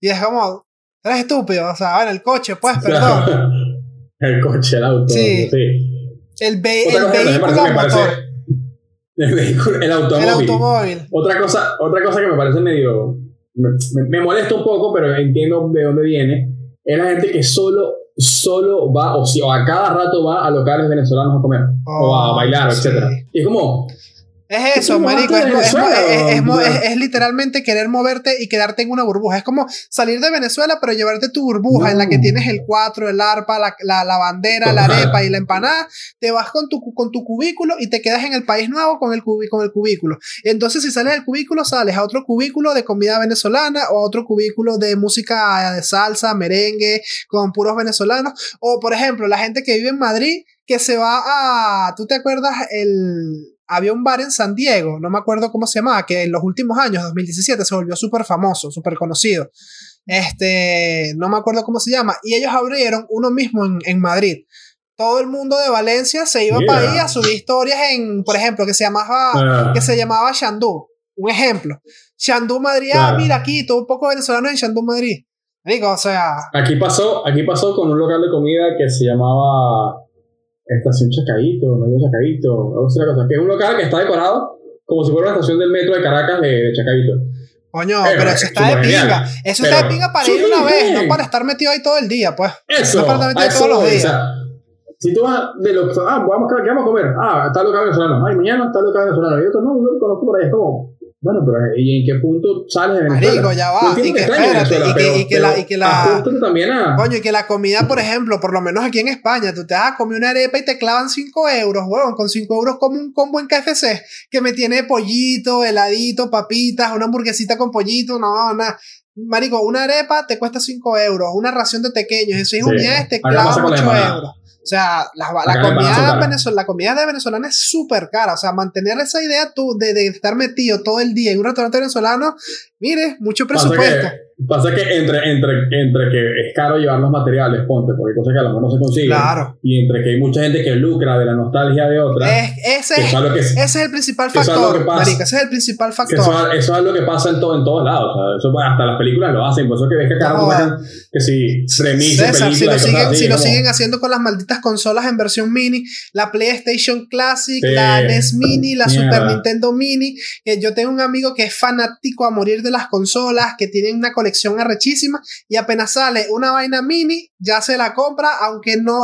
y es como, eres estúpido, o sea, bueno, el coche, pues, perdón. el coche, el auto. Sí. sí. El, ve- Otra el cosa que me vehículo parece- motor. el vehículo, el automóvil. El automóvil. Otra cosa, otra cosa que me parece medio. Me, me- me molesta un poco, pero entiendo de dónde viene. Es la gente que solo, solo va, o, si, o a cada rato va a locales venezolanos a comer, o a Oh, bailar, sí. etc. Y es como. Es eso, marico. Es, es literalmente querer moverte y quedarte en una burbuja. Es como salir de Venezuela, pero llevarte tu burbuja en la que tienes el cuatro, el arpa, la, la, la bandera, la arepa y la empanada. Te vas con tu, con tu cubículo y te quedas en el país nuevo con el, cubi- con el cubículo. Entonces, si sales del cubículo, sales a otro cubículo de comida venezolana o a otro cubículo de música de salsa, merengue, con puros venezolanos. O, por ejemplo, la gente que vive en Madrid, que se va a. ¿Tú te acuerdas el había un bar en San Diego, no me acuerdo cómo se llamaba, que en los últimos años, 2017, se volvió súper famoso, súper conocido. Este, no me acuerdo cómo se llama. Y ellos abrieron uno mismo en, en Madrid. todo el mundo de Valencia se iba Mira. para ahí a subir historias en, por ejemplo, que se llamaba, Ah. que se llamaba Shandú. Un ejemplo. Shandú Madrid, ah, mira aquí, todo un poco venezolano en Shandú Madrid. Digo, o sea, Aquí pasó, aquí pasó con un local de comida que se llamaba Estación Chacaíto, Medio Chacaíto, algo así, una cosa, que es un local que está decorado como si fuera una estación del metro de Caracas de, de Chacaíto. coño, Eh, pero es eso está de genial. pinga. Eso está de Pero pinga para ir una vez, no para estar metido ahí todo el día, pues. Eso, No para estar a metido eso todos los voy, días. o sea, si tú vas de lo ah, vamos, a- ¿qué vamos a comer? Ah, está local venezolano. Ay, mañana está local venezolano. Y otro, no, yo lo conozco por ahí. Es como, bueno, pero ¿y en qué punto sales de Venezuela? Marico, ya va, y que espérate, y que- pero- y que la- y que la- también a... Coño, y que la comida, por ejemplo, por lo menos aquí en España, tú te vas a comer una arepa y te clavan 5 euros, huevón. Con 5 euros como un combo en KFC que me tiene pollito, heladito, papitas, una hamburguesita con pollito, no, nada. Marico, una arepa te cuesta 5 euros, una ración de pequeños, de 6 Sí. unidades te clavan pasa con 8 las empanadas. euros. O sea, la, comida, caras. venezol- la comida de venezolana es súper cara. O sea, mantener esa idea tú de, de estar metido todo el día en un restaurante venezolano, mire, mucho Pasa presupuesto. que, pasa que entre, entre, entre que es caro llevar los materiales, ponte, porque hay cosas que a lo mejor no se consiguen. Claro. Y entre que hay mucha gente que lucra de la nostalgia de otra. Es, ese, es, es que, ese es el principal es factor, que pasa. marica. Ese es el principal factor. eso, eso es lo que pasa en, todo, en todos lados. O sea, eso, hasta las películas lo hacen. Por eso que ves que cada No, uno que si remises, César, si lo, siguen, así, si lo como- siguen haciendo con las malditas consolas en versión mini, la PlayStation Classic, Sí, la NES Mini, la mierda. Super Nintendo Mini, que yo tengo un amigo que es fanático a morir de las consolas, que tiene una colección arrechísima, y apenas sale una vaina mini, ya se la compra, aunque no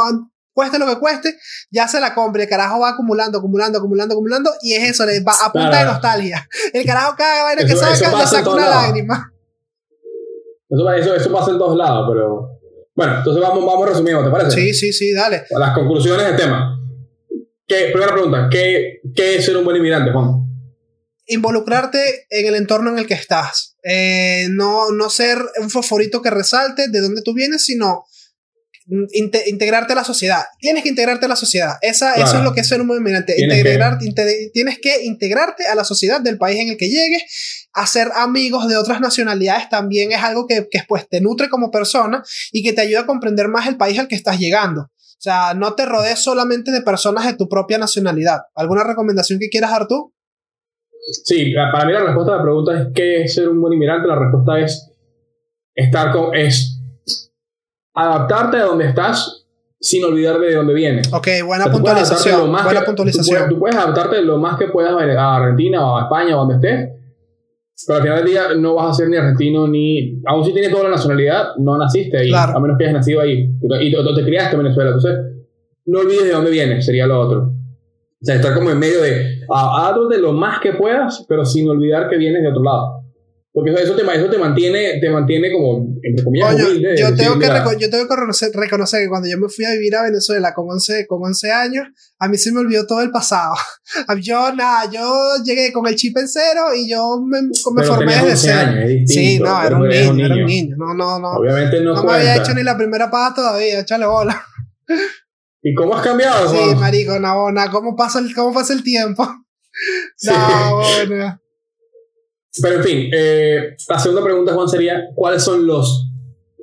cueste lo que cueste, ya se la compra, el carajo va acumulando, acumulando, acumulando, acumulando, y es eso, le va a punta de nostalgia. El carajo cada vaina que Eso- eso saca, le saca una lados. lágrima. Eso, eso, eso pasa en todos lados, pero. Bueno, entonces vamos, vamos resumiendo, ¿te parece? Sí, sí, sí, dale. Las conclusiones del tema. ¿Qué, primera pregunta, ¿qué, ¿qué es ser un buen inmigrante, Juan? Involucrarte en el entorno en el que estás. Eh, no, no ser un fosforito que resalte de dónde tú vienes, sino inte- integrarte a la sociedad. Tienes que integrarte a la sociedad. Esa, Eso Claro. es lo que es ser un inmigrante. Tienes Integrar, inte- tienes que integrarte a la sociedad del país en el que llegues. Hacer amigos de otras nacionalidades también es algo que, que pues, te nutre como persona y que te ayuda a comprender más el país al que estás llegando. O sea, no te rodees solamente de personas de tu propia nacionalidad. ¿Alguna recomendación que quieras dar tú? Sí, para mí la respuesta a la pregunta es ¿qué es ser un buen inmigrante? La respuesta es estar con, es adaptarte a donde estás sin olvidar de dónde vienes. Ok, buena O sea, puntualización. lo más Buena que- puntualización. Tú puedes, tú puedes adaptarte lo más que puedas a Argentina o a España o donde estés, pero al final del día no vas a ser ni argentino ni. Aún si tienes toda la nacionalidad, no naciste ahí, Claro. a menos que hayas nacido ahí y te, te criaste en Venezuela. Entonces, no olvides de dónde vienes, sería lo otro. O sea, estar como en medio de. Adaptate lo más que puedas, pero sin olvidar que vienes de otro lado. Porque eso, te, eso te, mantiene, te mantiene como, entre comillas, Coño, humilde. de yo, tengo que yo tengo que reconocer, reconocer que cuando yo me fui a vivir a Venezuela con 11, con 11 años, a mí se me olvidó todo el pasado. Yo, nada, yo llegué con el chip en cero y yo me, me formé desde 11 cero. Sí, no, era un eres niño, era un niño. No, no, no. Obviamente no, No me había hecho ni la primera paja todavía, échale bola. ¿Y cómo has cambiado? Sí, Juan? marico, Nabona, ¿cómo pasa el, cómo pasa el tiempo? Sí. Nabona. Pero en fin, eh, la segunda pregunta, Juan, sería: ¿cuáles son los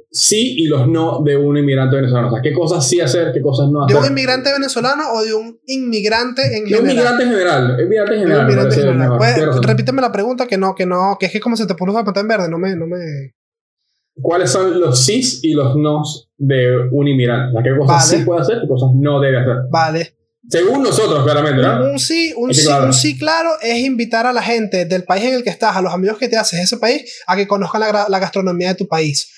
sí y los no de un inmigrante venezolano? O sea, ¿qué cosas sí hacer, qué cosas no ¿De hacer? un inmigrante venezolano o de un inmigrante en De un general? inmigrante en general. Inmigrante en De general. inmigrante general. Pues, repíteme la pregunta que no, que no, que es que como se te puso la pantalla en verde, no me, no me. ¿Cuáles son los sí y los no de un inmigrante? O sea, ¿qué cosas Vale. sí puede hacer, qué cosas no debe hacer? Vale. Según nosotros, claramente, ¿no? Un sí, un sí, claro. un sí claro es invitar a la gente del país en el que estás, a los amigos que te haces de ese país, a que conozcan la, gastronomía de tu país.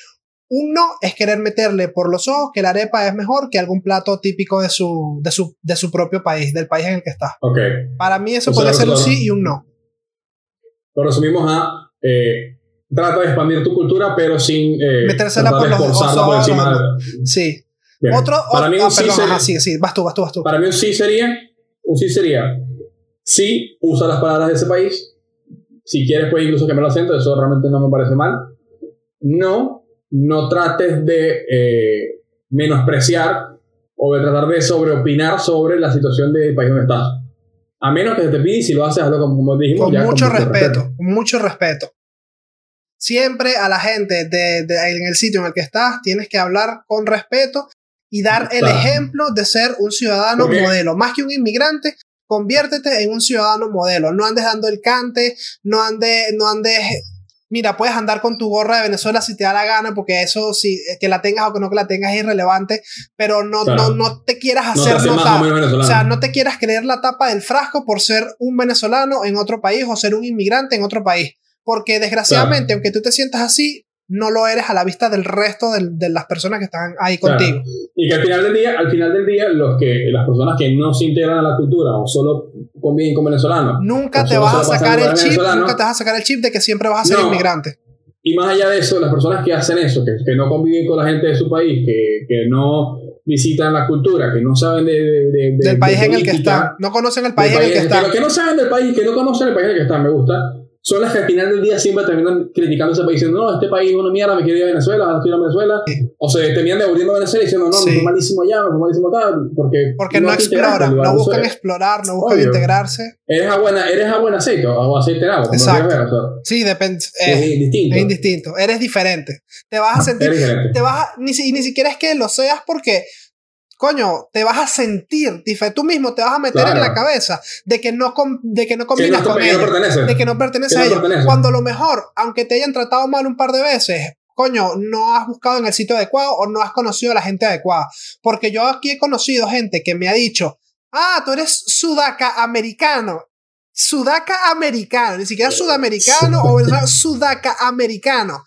Un no es querer meterle por los ojos que la arepa es mejor que algún plato típico de su, de su, de su propio país, del país en el que estás. Ok. Para mí eso O sea, puede ser un sí y un no. Lo resumimos a. eh, trata de expandir tu cultura, pero sin. Eh, Metérsela por los esforzarla por encima de- Sí. Bien. Otro, Para o- mí ah, sí perdón, sería- ajá, sí, sí, vas tú, vas tú, vas tú. Para mí un sí sería, un sí sería, sí, usa las palabras de ese país. Si quieres, puedes incluso cambiar el acento, eso realmente no me parece mal. No, no trates de eh, menospreciar o de tratar de sobreopinar sobre la situación del país donde estás. A menos que se te pida y si lo haces, hazlo como, como dijimos. con ya mucho respeto, con mucho respeto. Siempre a la gente de, de- en el sitio en el que estás tienes que hablar con respeto y dar el ejemplo de ser un ciudadano modelo. Más que un inmigrante, conviértete en un ciudadano modelo. No andes dando el cante, no andes, no andes. Mira, puedes andar con tu gorra de Venezuela si te da la gana, porque eso, si que la tengas o que no que la tengas es irrelevante, pero no, Claro. no, no te quieras No te hacer hace más o notar. O sea, no te quieras creer la tapa del frasco por ser un venezolano en otro país o ser un inmigrante en otro país. Porque desgraciadamente, aunque tú te sientas así, no lo eres a la vista del resto del- de las personas que están ahí Claro. contigo. Y que al final del día, al final del día, los que, las personas que no se integran a la cultura o solo conviven con venezolanos, Nunca te vas a sacar el chip, nunca te vas a sacar el chip de que siempre vas a ser No. inmigrante. y más allá de eso, las personas que hacen eso, que, que no conviven con la gente de su país, que, que no visitan la cultura, que no saben de, de- de- de- Del país de en el que están. No conocen el país en el que país- están. que, que no saben del país, que no conocen el país en el que están, me gusta, son las que al final del día siempre terminan criticando ese país diciendo, no, este país es una mierda, me quiero ir a Venezuela, quiero ir a Venezuela, o se terminan devolviendo a Venezuela diciendo, no, Sí. me fue malísimo allá, me fue malísimo acá, porque, Porque no, exploran, no buscan explorar, no buscan Obvio. integrarse. Eres a buena, eres a buen aceite o aceite en agua, Exacto. quieras ver, o Sí, depende. sea, Es, es distinto. es indistinto. Eres diferente. Te vas a sentir. Te vas a- ni, ni siquiera es que lo seas porque. Coño, te vas a sentir. Tú mismo te vas a meter en la cabeza de que no, com- de que no Que no, combinas con no ellos. de que no pertenece Que a ellos. pertenece. Cuando a lo mejor, aunque te hayan tratado mal un par de veces, coño, no has buscado en el sitio adecuado o no has conocido a la gente adecuada. Porque yo aquí he conocido gente que me ha dicho, ah, tú eres sudaca americano. Sudaca americano, ni siquiera sudamericano o sudaca americano.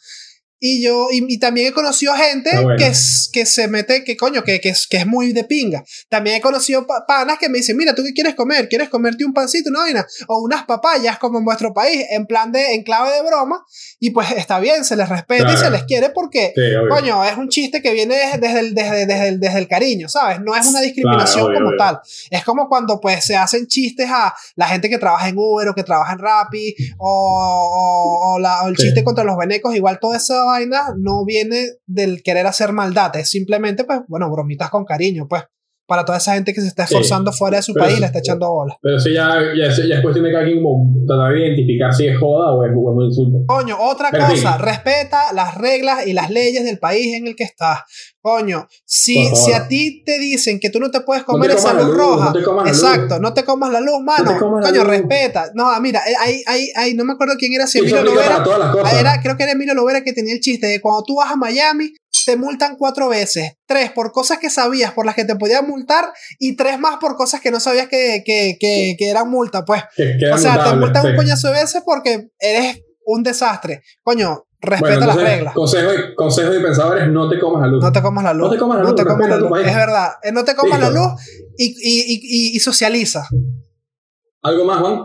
Y yo, y, y también he conocido gente bueno. que, es- que se mete, que coño, que, que, es, que es muy de pinga. También he conocido pa- panas que me dicen, mira, ¿tú qué quieres comer? ¿Quieres comerte un pancito, una vaina? O unas papayas como en vuestro país, en plan de, en clave de broma. Y pues está bien, se les respeta y Claro. se les quiere porque, Sí, coño, es un chiste que viene desde, el, desde, desde el, desde el cariño, ¿sabes? No es una discriminación Claro, obvio, como obvio. tal. Es como cuando pues se hacen chistes a la gente que trabaja en Uber o que trabaja en Rappi o, o- o la- o el Sí. chiste contra los venecos, igual toda esa vaina no viene del querer hacer maldad, es simplemente pues, bueno, bromitas con cariño, pues, para toda esa gente que se está Sí. esforzando fuera de su país y le está echando bola. Pero eso ya, ya, es- ya es cuestión de cada quien tratar de identificar si es joda o es, un insulto. Coño, otra Pero cosa, fin. respeta las reglas y las leyes del país en el que estás. Coño, si, si a ti te dicen que tú no te puedes No comer esa comas la luz luz, roja, no la exacto, no te comas la luz, mano. la Coño, luz. respeta. No, mira, eh, ahí, ahí, ahí, no me acuerdo quién era, si Emilio Lovera. Era, creo que era Emilio Lovera que tenía el chiste de cuando tú vas a Miami, te multan cuatro veces. Tres por cosas que sabías por las que te podían multar y tres más por cosas que no sabías que, que, que, que eran multa, pues. O sea, te multan sí. un coñazo de veces porque eres un desastre. Coño, respeta Bueno, las reglas. Consejo, y- consejo de pensadores, no te comas la luz. No te comas la luz. No te comas la No luz, te comas la luz. Es verdad. Eh, No te comas la luz y, y, y, socializa. ¿Algo más, Juan?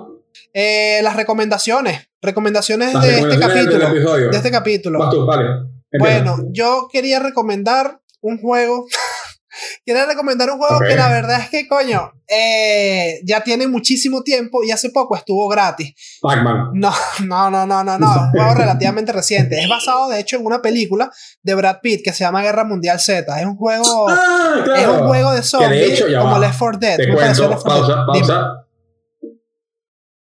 Eh, las recomendaciones. Recomendaciones Las de este capítulo. De este capítulo. Vas tú, vale. Bueno, yo quería recomendar un juego. quería recomendar un juego que la verdad es que, coño, eh, ya tiene muchísimo tiempo y hace poco estuvo gratis. Pac-Man. No, no, no, no, no, no. Un juego relativamente reciente. Es basado, de hecho, en una película de Brad Pitt que se llama Guerra Mundial Z. Es un juego. Ah, claro. Es un juego de zombies de hecho, ya como. Left 4 Dead. Te cuento, Left 4 pausa, pausa.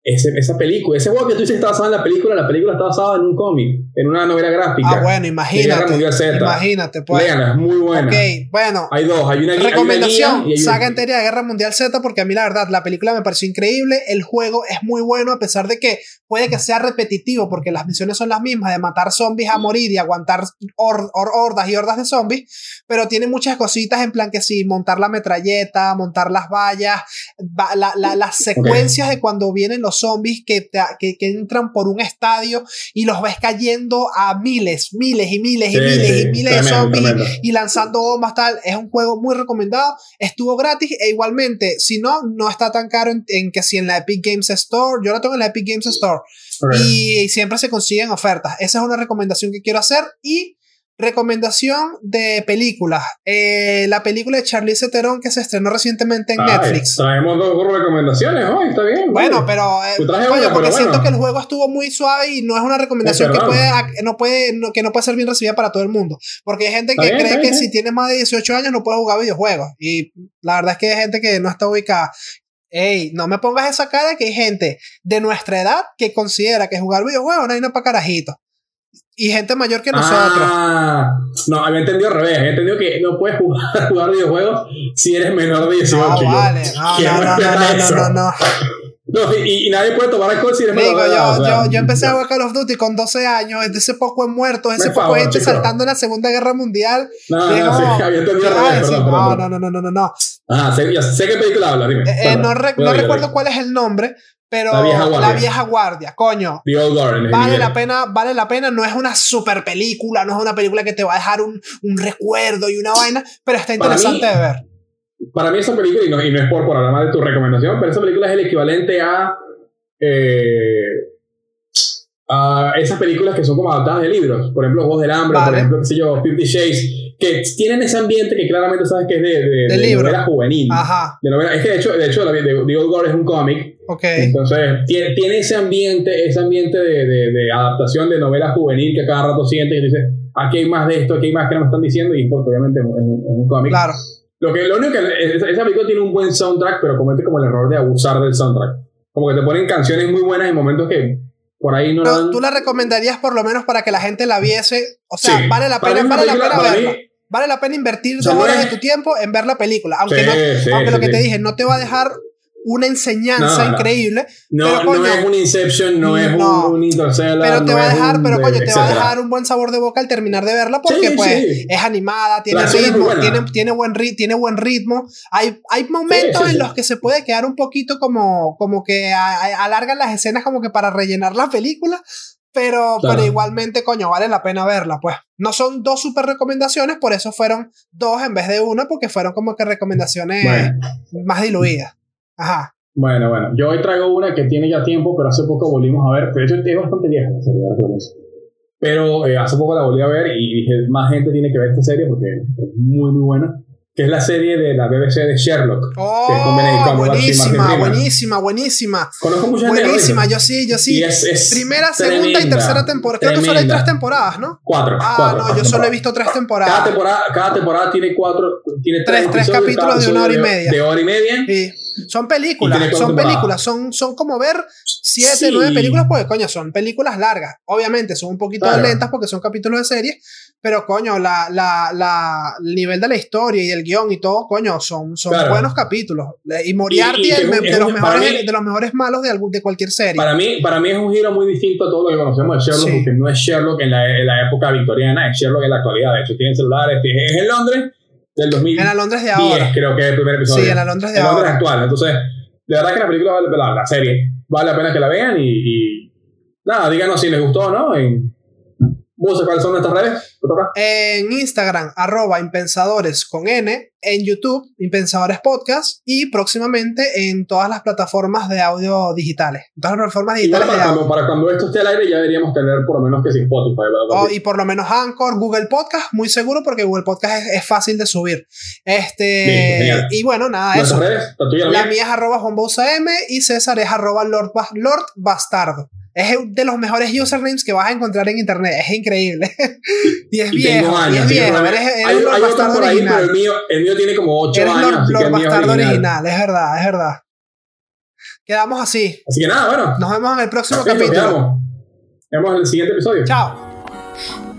Ese, esa película, ese juego que tú dices está basado en la película, la película está basada en un cómic, en una novela gráfica. Ah, bueno, imagínate. Mundial Z. Imagínate, pues. Léanla, es muy buena. Ok, bueno. Hay dos, hay una, hay una Recomendación, y hay saga entera de Guerra Mundial Z porque a mí la verdad la película me pareció increíble, el juego es muy bueno a pesar de que puede que sea repetitivo porque las misiones son las mismas de matar zombies a morir y aguantar hor- hor- hordas y hordas de zombies, pero tiene muchas cositas en plan que sí, montar la metralleta, montar las vallas, va- la- la- las secuencias de cuando vienen los zombies que, te- que, que entran por un estadio y los ves cayendo a miles, miles y miles y Sí, miles y miles de zombies tremendo. y lanzando bombas tal. Es un juego muy recomendado. Estuvo gratis e igualmente, si no, no está tan caro en, en que si en la Epic Games Store. Yo lo tengo en la Epic Games Store y siempre se consiguen ofertas. Esa es una recomendación que quiero hacer y recomendación de películas. Eh, la película de Charlize Theron que se estrenó recientemente en Ay, Netflix. Traemos dos recomendaciones hoy, está bien. Bueno, pero eh, coño, una, porque pero siento bueno. que el juego estuvo muy suave y no es una recomendación Es que puede, no puede, no- que no puede ser bien recibida para todo el mundo. Porque hay gente que bien, cree está que bien, si tienes más de 18 años no puedes jugar videojuegos. Y la verdad es que hay gente que no está ubicada. Ey, no me pongas esa cara que hay gente de nuestra edad que considera que jugar videojuegos no hay nada para carajitos. Y gente mayor que nosotros. Ah, no, había entendido al revés. Había entendido que no puedes jugar, jugar videojuegos si eres menor de 18. no, Yo, vale. No, ¿quién no, no, no, no, no, no, no. No, y, nadie puede tomar alcohol si eres Digo, menor de yo, yo, yo empecé a jugar Call of Duty con 12 años, ese poco de muertos, ese poco de gente saltando en la Segunda Guerra Mundial. No, no, había entendido al ¿qué vas a revés. no, no, no, no, no, no. Ah, sé, qué película habla, dime. Eh, eh, no, recuerdo cuál es el nombre, pero La vieja guardia. La vieja guardia, coño. The Old Vale la pena, vale la pena, no es una super película, no es una película que te va a dejar un, un recuerdo y una vaina, pero está interesante mí- de ver. Para mí esa película, y no, y no es por, por hablar más de tu recomendación, pero esa película es el equivalente a... eh, a esas películas que son como adaptadas de libros. Por ejemplo, Voz del Hambre, por Vale. ejemplo, qué sé yo, Fifty Shades, que tienen ese ambiente que claramente sabes que es de, de, de libro. novela juvenil. Ajá, De novela- es que de hecho, de hecho de, The Old Guard es un cómic, ok. entonces tiene, tiene ese ambiente, ese ambiente de, de, de adaptación de novela juvenil que a cada rato sientes y dices, aquí hay más de esto, aquí hay más que no me están diciendo, y porque obviamente es un, un- cómic. Claro. Lo, que, lo único que esa, esa película tiene un buen soundtrack, pero comete como el error de abusar del soundtrack. Como que te ponen canciones muy buenas en momentos que por ahí no Pero tú la recomendarías por lo menos para que la gente la viese. O sea, Sí. vale la pena, vale la pena verla. mí- Vale la pena invertir dos horas de tu tiempo en ver la película. Aunque, Sí, no, sí, aunque lo que te dije no te va a dejar una enseñanza No, no. increíble, No, pero, no coño, es un Inception, no es no. un, un Interstellar. pero te no va a dejar, un, pero coño, te va a etcétera. dejar un buen sabor de boca al terminar de verla porque Sí, pues sí. es animada, tiene ritmo, tiene, tiene, buen ri- tiene buen ritmo. Hay, hay momentos Sí, en los que se puede quedar un poquito como, como que a- a- alargan las escenas como que para rellenar la película. Pero, Claro. pero igualmente, coño, vale la pena verla, pues. No son dos super recomendaciones, por eso fueron dos en vez de una, porque fueron como que recomendaciones Bueno. más diluidas. Bueno, bueno. Yo hoy traigo una que tiene ya tiempo, pero hace poco volvimos a ver. De hecho, es bastante vieja. Pero eh, hace poco la volví a ver y dije, más gente tiene que ver esta serie porque es muy, muy buena. Que es la serie de la BBC de Sherlock. que es con Benedict Oh, y Martin buenísima, buenísima, buenísima. Conozco mucha gente que lo Buenísima, yo sí, yo sí. Es, es Primera, segunda y tremenda, tercera temporada. Creo que solo hay tremenda. tres temporadas, ¿no? Cuatro. Ah, cuatro, no, cuatro yo solo he visto tres Cada temporadas. temporada, cada temporada tiene cuatro, tiene Tres- tres episodios, capítulos cada de una hora y media. De hora y media. Sí. Son películas, son películas, son, son como ver siete, Sí. nueve películas, porque coño, son películas largas. Obviamente son un poquito Claro. lentas porque son capítulos de serie, pero coño, la, la, la, el nivel de la historia y del guion y todo, coño, son, son Claro. buenos capítulos. Y Moriarty Y- y es es un- me- es de, los mejores, mí- de los mejores malos de, algún, de cualquier serie. Para mí, para mí es un giro muy distinto a todo lo que conocemos de Sherlock, Sí. porque no es Sherlock en la, en la época victoriana, es Sherlock en la actualidad. De hecho, tienen celulares, es en Londres del 2010, en la Londres de ahora. creo que es el primer episodio. Sí, en la Londres de En Londres ahora. actual. Entonces, de verdad que la película, la, la serie, vale la pena que la vean y, y nada, díganos si les gustó o no. En, ¿Vos cuáles son nuestras redes? En Instagram, arroba impensadores con N. En YouTube, Impensadores Podcast. Y próximamente en todas las plataformas de audio digitales. En todas las plataformas digitales para cuando, para cuando esto esté al aire ya deberíamos tener por lo menos que sí Spotify. Oh, y por lo menos Anchor, Google Podcast, muy seguro porque Google Podcast es, es fácil de subir. Este, y bueno, nada, eso. redes, la la mía. es arroba M y César es arroba Lord Bastardo. Es de los mejores usernames que vas a encontrar en internet. Es increíble. y es Y viejo. años, y es viejo. Eres, eres hay, Lord hay Bastardo por ahí, original. pero el mío, el mío tiene como 8 Eres años. Lord, Lord Bastardo original. original. Es verdad, es verdad. Quedamos así. Así que nada, bueno. Nos vemos en el próximo Perfecto, capítulo. Nos vemos en el siguiente episodio. Chao.